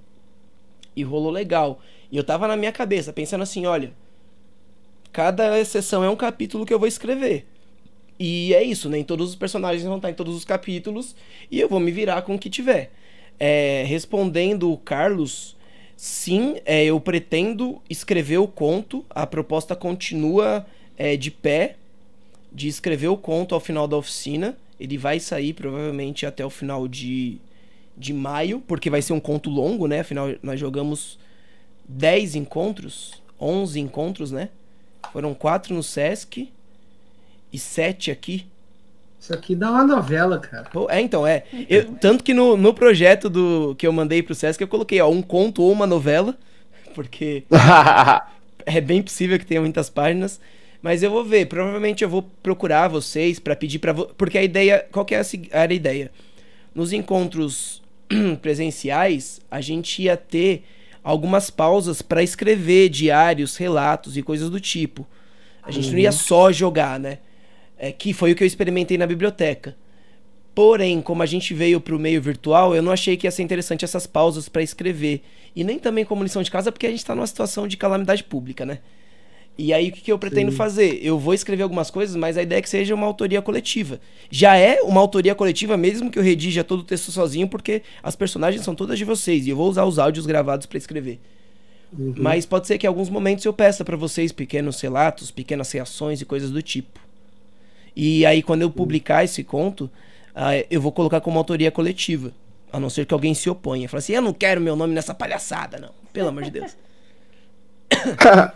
[SPEAKER 1] E rolou legal. E eu tava na minha cabeça pensando assim, olha, cada sessão é um capítulo que eu vou escrever. E é isso, nem todos os personagens vão estar em todos os capítulos e eu vou me virar com o que tiver. É, respondendo o Carlos, sim, é, eu pretendo escrever o conto. A proposta continua é, de pé de escrever o conto ao final da oficina. Ele vai sair provavelmente até o final de, de maio, porque vai ser um conto longo, né? Afinal, nós jogamos 10 encontros, 11 encontros, né? Foram quatro no Sesc e sete aqui.
[SPEAKER 4] Isso aqui dá uma novela, cara.
[SPEAKER 1] Pô, é, então, é. Eu, tanto que no, no projeto do que eu mandei pro Sesc, eu coloquei, ó, um conto ou uma novela, porque é bem possível que tenha muitas páginas. Mas eu vou ver, provavelmente eu vou procurar vocês para pedir para vo... porque a ideia, qual que é a, era a ideia? Nos encontros presenciais, a gente ia ter algumas pausas para escrever diários, relatos e coisas do tipo. A gente uhum. não ia uhum. só jogar, né? É, que foi o que eu experimentei na biblioteca. Porém, como a gente veio para o meio virtual, eu não achei que ia ser interessante essas pausas para escrever. E nem também como lição de casa, porque a gente está numa situação de calamidade pública, né? E aí, o que, que eu pretendo Sim. fazer? Eu vou escrever algumas coisas, mas a ideia é que seja uma autoria coletiva. Já é uma autoria coletiva, mesmo que eu redija todo o texto sozinho, porque as personagens são todas de vocês. E eu vou usar os áudios gravados para escrever. Uhum. Mas pode ser que em alguns momentos eu peça para vocês pequenos relatos, pequenas reações e coisas do tipo. E aí, quando eu publicar esse conto, uh, eu vou colocar como autoria coletiva. A não ser que alguém se oponha. Fala assim: eu não quero meu nome nessa palhaçada, não. Pelo amor de Deus.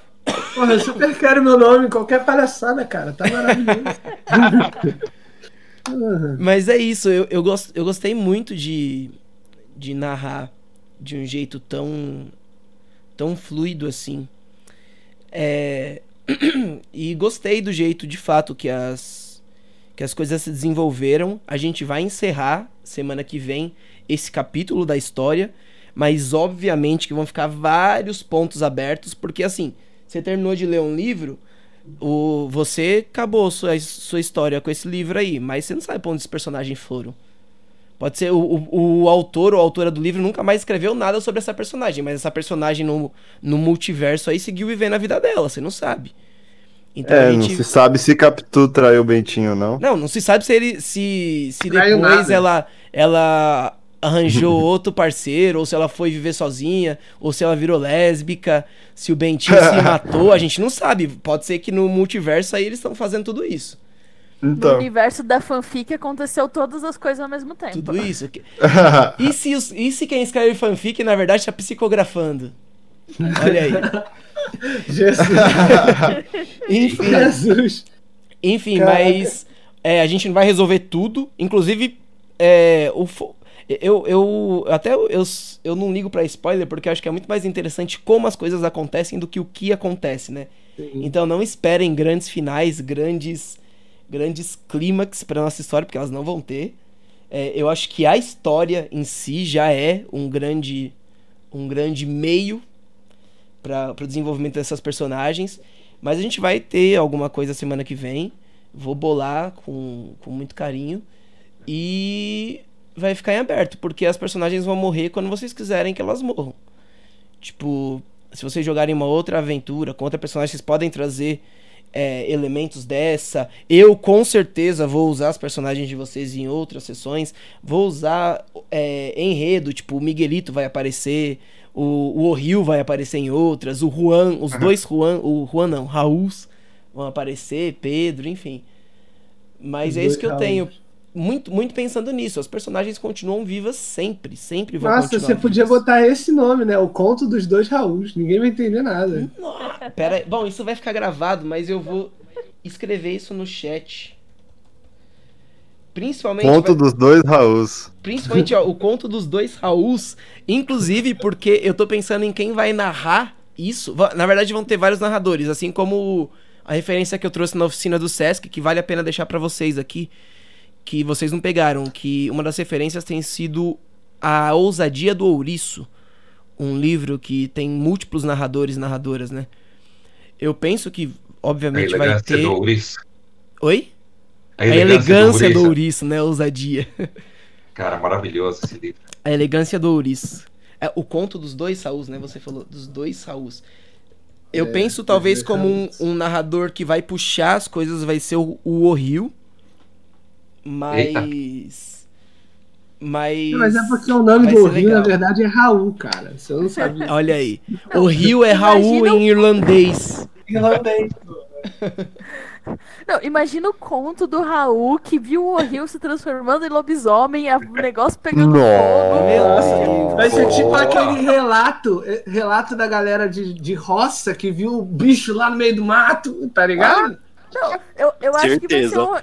[SPEAKER 4] Porra, eu super quero meu nome em qualquer palhaçada, cara. Tá maravilhoso.
[SPEAKER 1] Mas é isso, eu, eu, gost, eu gostei muito de, de narrar de um jeito tão, tão fluido assim. É, e gostei do jeito, de fato, que as, que as coisas se desenvolveram. A gente vai encerrar semana que vem esse capítulo da história, mas obviamente que vão ficar vários pontos abertos, porque assim, você terminou de ler um livro, o, você acabou sua, sua história com esse livro aí, mas você não sabe pra onde os personagens foram. Pode ser o, o, o, autor ou a autora do livro nunca mais escreveu nada sobre essa personagem, mas essa personagem no, no multiverso aí seguiu vivendo a vida dela, você não sabe.
[SPEAKER 5] Então, é, gente... não se sabe se Capitu traiu o Bentinho, não.
[SPEAKER 1] Não, não se sabe se ele se, se depois ela, ela arranjou outro parceiro, ou se ela foi viver sozinha, ou se ela virou lésbica, se o Bentinho se matou, a gente não sabe. Pode ser que no multiverso aí eles estão fazendo tudo isso.
[SPEAKER 3] Então. No universo da fanfic aconteceu todas as coisas ao mesmo tempo.
[SPEAKER 1] Tudo isso. e, se os, e se quem escreve fanfic, na verdade, está psicografando? Olha aí.
[SPEAKER 4] Jesus.
[SPEAKER 1] Enfim. Jesus. Enfim, Caraca. mas é, a gente não vai resolver tudo. Inclusive, é, o, eu, eu até eu, eu não ligo para spoiler porque eu acho que é muito mais interessante como as coisas acontecem do que o que acontece, né? Sim. Então não esperem grandes finais, grandes grandes clímax para nossa história, porque elas não vão ter. É, eu acho que a história em si já é um grande um grande meio para o desenvolvimento dessas personagens, mas a gente vai ter alguma coisa semana que vem. Vou bolar com, com muito carinho. E vai ficar em aberto, porque as personagens vão morrer quando vocês quiserem que elas morram. Tipo, se vocês jogarem uma outra aventura com outra personagem, vocês podem trazer é, elementos dessa. Eu com certeza vou usar as personagens de vocês em outras sessões. Vou usar é, enredo, tipo, o Miguelito vai aparecer, o, o Ohio vai aparecer em outras, o Juan, os uhum. dois Juan, o Juan não, Raul vão aparecer, Pedro, enfim. Mas os é isso que eu tenho muito, muito pensando nisso. As personagens continuam vivas sempre, sempre vão
[SPEAKER 4] Nossa, você podia botar esse nome, né? O conto dos dois Raús. Ninguém vai entender nada.
[SPEAKER 1] pera aí. Bom, isso vai ficar gravado, mas eu vou escrever isso no chat. Principalmente.
[SPEAKER 5] Conto vai... dos dois Raús.
[SPEAKER 1] Principalmente, ó, o conto dos dois Raús. Inclusive, porque eu tô pensando em quem vai narrar isso. Na verdade, vão ter vários narradores, assim como a referência que eu trouxe na oficina do Sesc, que vale a pena deixar para vocês aqui que vocês não pegaram, que uma das referências tem sido A Ousadia do Ouriço, um livro que tem múltiplos narradores e narradoras, né? Eu penso que, obviamente, vai ter. Do ouriço. Oi? A elegância, a elegância do, ouriço. né? Ousadia.
[SPEAKER 7] Cara, maravilhoso esse livro.
[SPEAKER 1] A elegância do ouriço. É, o conto dos dois Saús, né? Você falou dos dois Saús. Eu é, penso talvez como um, um, narrador que vai puxar as coisas, vai ser o, o Ohio, mas. Mas.
[SPEAKER 4] Mas é porque o nome do Rio, na verdade, é Raul, cara. Você não sabe.
[SPEAKER 1] Olha aí. O Rio é Raul em irlandês.
[SPEAKER 4] Irlandês,
[SPEAKER 3] Não, imagina o conto do Raul que viu o Rio se transformando em lobisomem, o negócio pegando
[SPEAKER 4] fogo. Vai ser tipo aquele relato, eh, relato da galera de, de roça que viu o bicho lá no meio do mato, tá ligado?
[SPEAKER 3] Não, eu, eu acho que vai ser um,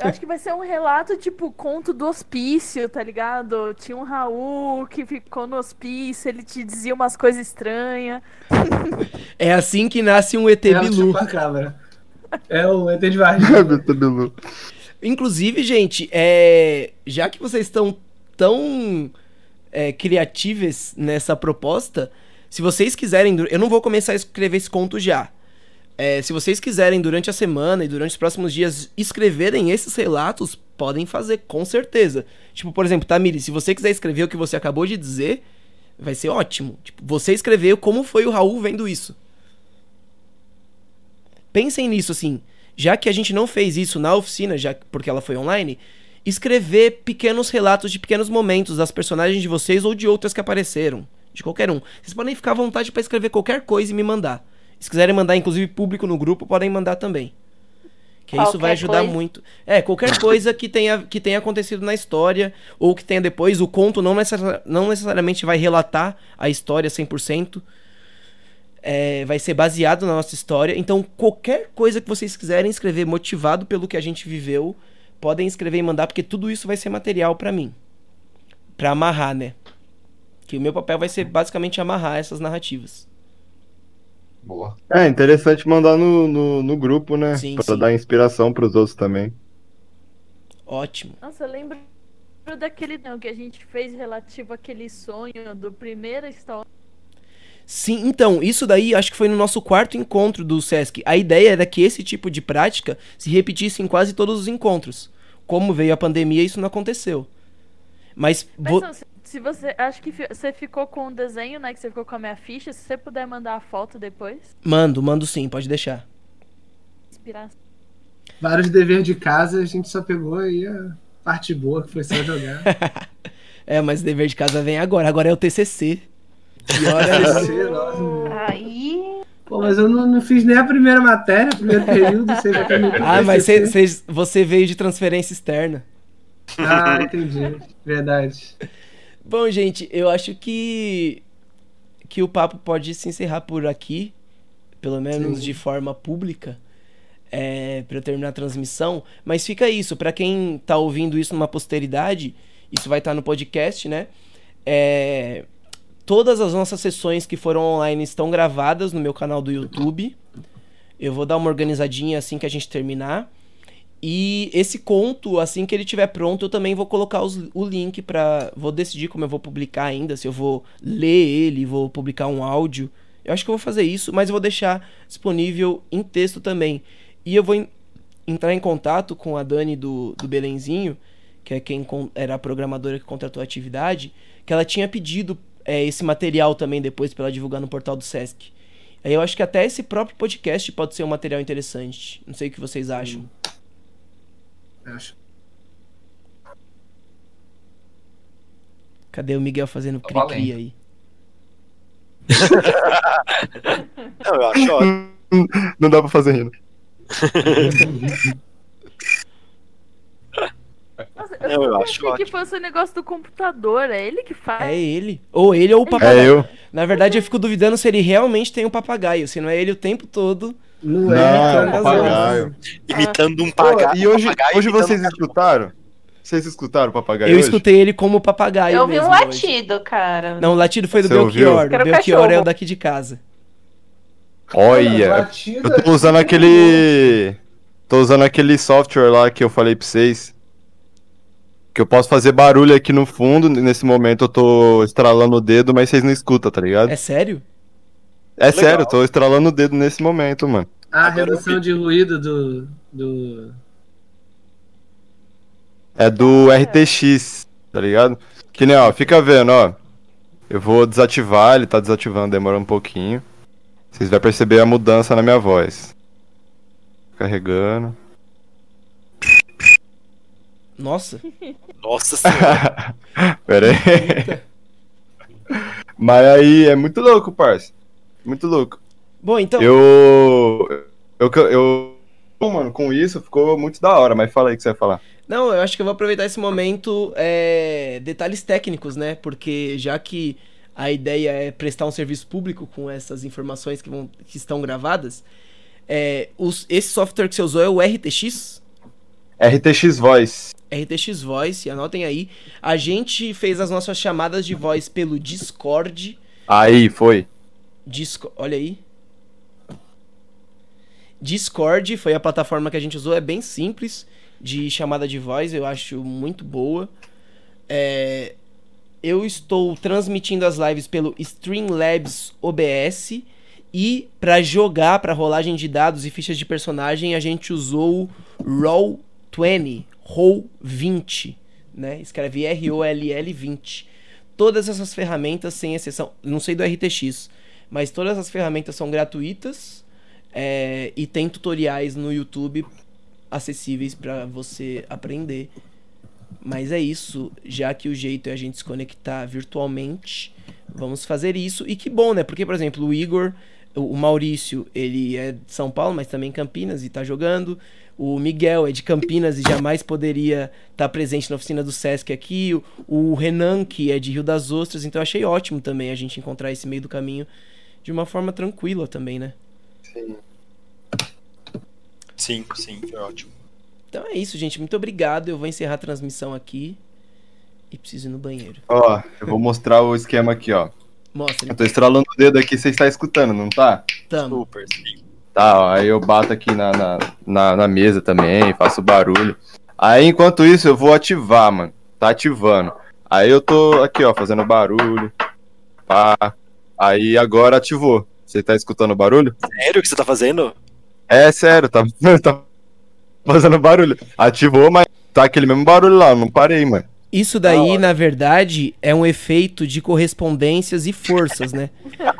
[SPEAKER 3] eu acho que vai ser um relato, tipo, conto do hospício, tá ligado? Tinha um Raul que ficou no hospício, ele te dizia umas coisas estranhas.
[SPEAKER 1] É assim que nasce um ET é Bilu.
[SPEAKER 4] É o ET de Varginha.
[SPEAKER 1] É Inclusive, gente, é... já que vocês estão tão é, criativas nessa proposta, se vocês quiserem, eu não vou começar a escrever esse conto já. É, se vocês quiserem, durante a semana e durante os próximos dias, escreverem esses relatos, podem fazer, com certeza. Tipo, por exemplo, Tamiri, se você quiser escrever o que você acabou de dizer, vai ser ótimo. Tipo, você escreveu como foi o Raul vendo isso. Pensem nisso, assim. Já que a gente não fez isso na oficina, já porque ela foi online, escrever pequenos relatos de pequenos momentos das personagens de vocês ou de outras que apareceram. De qualquer um. Vocês podem ficar à vontade para escrever qualquer coisa e me mandar. Se quiserem mandar, inclusive, público no grupo, podem mandar também. Que qualquer isso vai ajudar coisa. muito. É, qualquer coisa que tenha, que tenha acontecido na história, ou que tenha depois, o conto não, necessari não necessariamente vai relatar a história 100%. É, vai ser baseado na nossa história. Então, qualquer coisa que vocês quiserem escrever motivado pelo que a gente viveu, podem escrever e mandar, porque tudo isso vai ser material para mim. para amarrar, né? Que o meu papel vai ser basicamente amarrar essas narrativas.
[SPEAKER 5] Boa. É interessante mandar no, no, no grupo, né? Sim, pra sim. dar inspiração pros outros também.
[SPEAKER 1] Ótimo.
[SPEAKER 3] Nossa, eu lembro daquele não, que a gente fez relativo àquele sonho do primeira história.
[SPEAKER 1] Sim, então, isso daí acho que foi no nosso quarto encontro do SESC. A ideia era que esse tipo de prática se repetisse em quase todos os encontros. Como veio a pandemia, isso não aconteceu. Mas.
[SPEAKER 3] Mas vou... não, se você. Acho que você ficou com o desenho, né? Que você ficou com a minha ficha. Se você puder mandar a foto depois.
[SPEAKER 1] Mando, mando sim, pode deixar.
[SPEAKER 3] Inspiração.
[SPEAKER 4] Vários deveres de casa, a gente só pegou aí a parte boa, que foi só jogar.
[SPEAKER 1] é, mas o dever de casa vem agora. Agora é o TCC.
[SPEAKER 4] Pior é Aí. Pô, mas eu não, não, fiz nem a primeira matéria, o primeiro período. Você
[SPEAKER 1] ah, mas cê, cê, você veio de transferência externa.
[SPEAKER 4] Ah, entendi. Verdade.
[SPEAKER 1] Bom, gente, eu acho que que o papo pode se encerrar por aqui, pelo menos Sim. de forma pública, é, para terminar a transmissão. Mas fica isso, para quem tá ouvindo isso numa posteridade, isso vai estar tá no podcast, né? É, todas as nossas sessões que foram online estão gravadas no meu canal do YouTube. Eu vou dar uma organizadinha assim que a gente terminar. E esse conto, assim que ele estiver pronto, eu também vou colocar os, o link para Vou decidir como eu vou publicar ainda, se eu vou ler ele, vou publicar um áudio. Eu acho que eu vou fazer isso, mas eu vou deixar disponível em texto também. E eu vou entrar em contato com a Dani do, do Belenzinho, que é quem era a programadora que contratou a atividade, que ela tinha pedido é, esse material também depois para ela divulgar no portal do Sesc. Aí eu acho que até esse próprio podcast pode ser um material interessante. Não sei o que vocês acham. Hum. Acho. Cadê o Miguel fazendo cri-cri aí?
[SPEAKER 5] Não, eu acho ótimo. Não dá pra fazer rindo.
[SPEAKER 3] Nossa, eu, eu acho ótimo. que fosse o negócio do computador, é ele que faz.
[SPEAKER 1] É ele. Ou ele ou o papagaio. É eu. Na verdade, eu fico duvidando se ele realmente tem um papagaio, se não é ele o tempo todo
[SPEAKER 5] não, é, não, papagaio.
[SPEAKER 2] Imitando um papagaio.
[SPEAKER 5] E hoje, hoje vocês escutaram? Vocês escutaram o papagaio?
[SPEAKER 1] Eu
[SPEAKER 5] hoje?
[SPEAKER 1] escutei ele como papagaio. Eu
[SPEAKER 6] ouvi um latido, hoje. cara.
[SPEAKER 1] Não, o latido foi do Você Belchior. O Belchior é o daqui de casa.
[SPEAKER 5] Olha, eu tô usando aquele. Tô usando aquele software lá que eu falei pra vocês. Que eu posso fazer barulho aqui no fundo. Nesse momento eu tô estralando o dedo, mas vocês não escutam, tá ligado?
[SPEAKER 1] É sério?
[SPEAKER 5] É Legal. sério, eu tô estralando o dedo nesse momento, mano.
[SPEAKER 4] A redução de ruído do, do.
[SPEAKER 5] É do RTX, tá ligado? Que nem, ó, fica vendo, ó. Eu vou desativar, ele tá desativando, demora um pouquinho. Vocês vão perceber a mudança na minha voz. Carregando.
[SPEAKER 1] Nossa.
[SPEAKER 2] Nossa senhora.
[SPEAKER 5] Pera aí. Mas aí é muito louco, parça. Muito louco.
[SPEAKER 1] Bom, então.
[SPEAKER 5] Eu. Eu. Eu, mano, com isso ficou muito da hora, mas fala aí o que você vai falar.
[SPEAKER 1] Não, eu acho que eu vou aproveitar esse momento, é, detalhes técnicos, né? Porque já que a ideia é prestar um serviço público com essas informações que, vão, que estão gravadas, é, os, esse software que você usou é o RTX?
[SPEAKER 5] RTX Voice.
[SPEAKER 1] RTX Voice, anotem aí. A gente fez as nossas chamadas de voz pelo Discord.
[SPEAKER 5] Aí, foi.
[SPEAKER 1] Disco, olha aí. Discord foi a plataforma que a gente usou, é bem simples de chamada de voz, eu acho muito boa. É, eu estou transmitindo as lives pelo Streamlabs OBS e para jogar, para rolagem de dados e fichas de personagem, a gente usou o Roll20, Roll20, né? Escreve R-O-L-L 20. Todas essas ferramentas, sem exceção, não sei do RTX, mas todas as ferramentas são gratuitas é, e tem tutoriais no YouTube acessíveis para você aprender. Mas é isso, já que o jeito é a gente se conectar virtualmente, vamos fazer isso. E que bom, né? Porque, por exemplo, o Igor, o Maurício, ele é de São Paulo, mas também Campinas e tá jogando. O Miguel é de Campinas e jamais poderia estar tá presente na oficina do Sesc aqui. O, Renan, que é de Rio das Ostras. Então achei ótimo também a gente encontrar esse meio do caminho de uma forma tranquila também, né?
[SPEAKER 2] Sim. Sim, sim, foi ótimo.
[SPEAKER 1] Então é isso, gente. Muito obrigado. Eu vou encerrar a transmissão aqui. E preciso ir no banheiro.
[SPEAKER 5] Ó, eu vou mostrar o esquema aqui, ó.
[SPEAKER 1] Mostra.
[SPEAKER 5] Eu tô estralando o dedo aqui, você está escutando, não tá?
[SPEAKER 1] Tamo.
[SPEAKER 2] Super, sim.
[SPEAKER 5] Tá, ó, aí eu bato aqui na, na, na, na mesa também, faço barulho. Aí enquanto isso eu vou ativar, mano. Tá ativando. Aí eu tô aqui, ó, fazendo barulho. Pá. Aí agora ativou. Você tá escutando o barulho?
[SPEAKER 2] Sério que você tá fazendo?
[SPEAKER 5] É sério, tá, tá fazendo barulho. Ativou, mas tá aquele mesmo barulho lá, não parei, mano.
[SPEAKER 1] Isso daí, na verdade, é um efeito de correspondências e forças, né?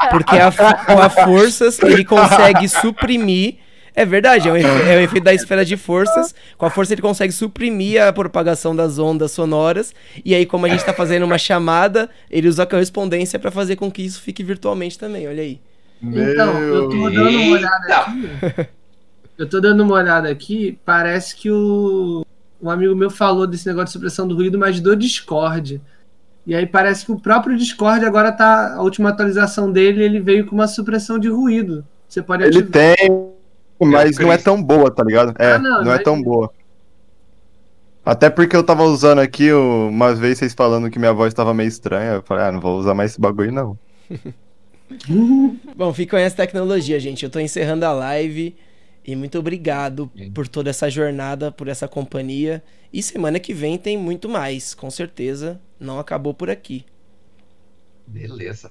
[SPEAKER 1] Porque a, com a forças ele consegue suprimir. É verdade, é um, efe, é um efeito da esfera de forças. Com a força ele consegue suprimir a propagação das ondas sonoras. E aí, como a gente tá fazendo uma chamada, ele usa a correspondência para fazer com que isso fique virtualmente também. Olha aí.
[SPEAKER 4] Então, eu tô dando uma olhada aqui. Eu tô dando uma olhada aqui. Parece que o um amigo meu falou desse negócio de supressão do ruído, mas do Discord. E aí parece que o próprio Discord agora tá. A última atualização dele, ele veio com uma supressão de ruído. Você pode
[SPEAKER 5] Ele ativar. tem, mas não é tão boa, tá ligado? É, ah, não, não, não, é, tão boa. Até porque eu tava usando aqui uma vez vocês falando que minha voz tava meio estranha. Eu falei, ah, não vou usar mais esse bagulho, não.
[SPEAKER 1] Bom, fica com essa tecnologia, gente. Eu tô encerrando a live. E muito obrigado por toda essa jornada, por essa companhia. E semana que vem tem muito mais, com certeza. Não acabou por aqui.
[SPEAKER 7] Beleza.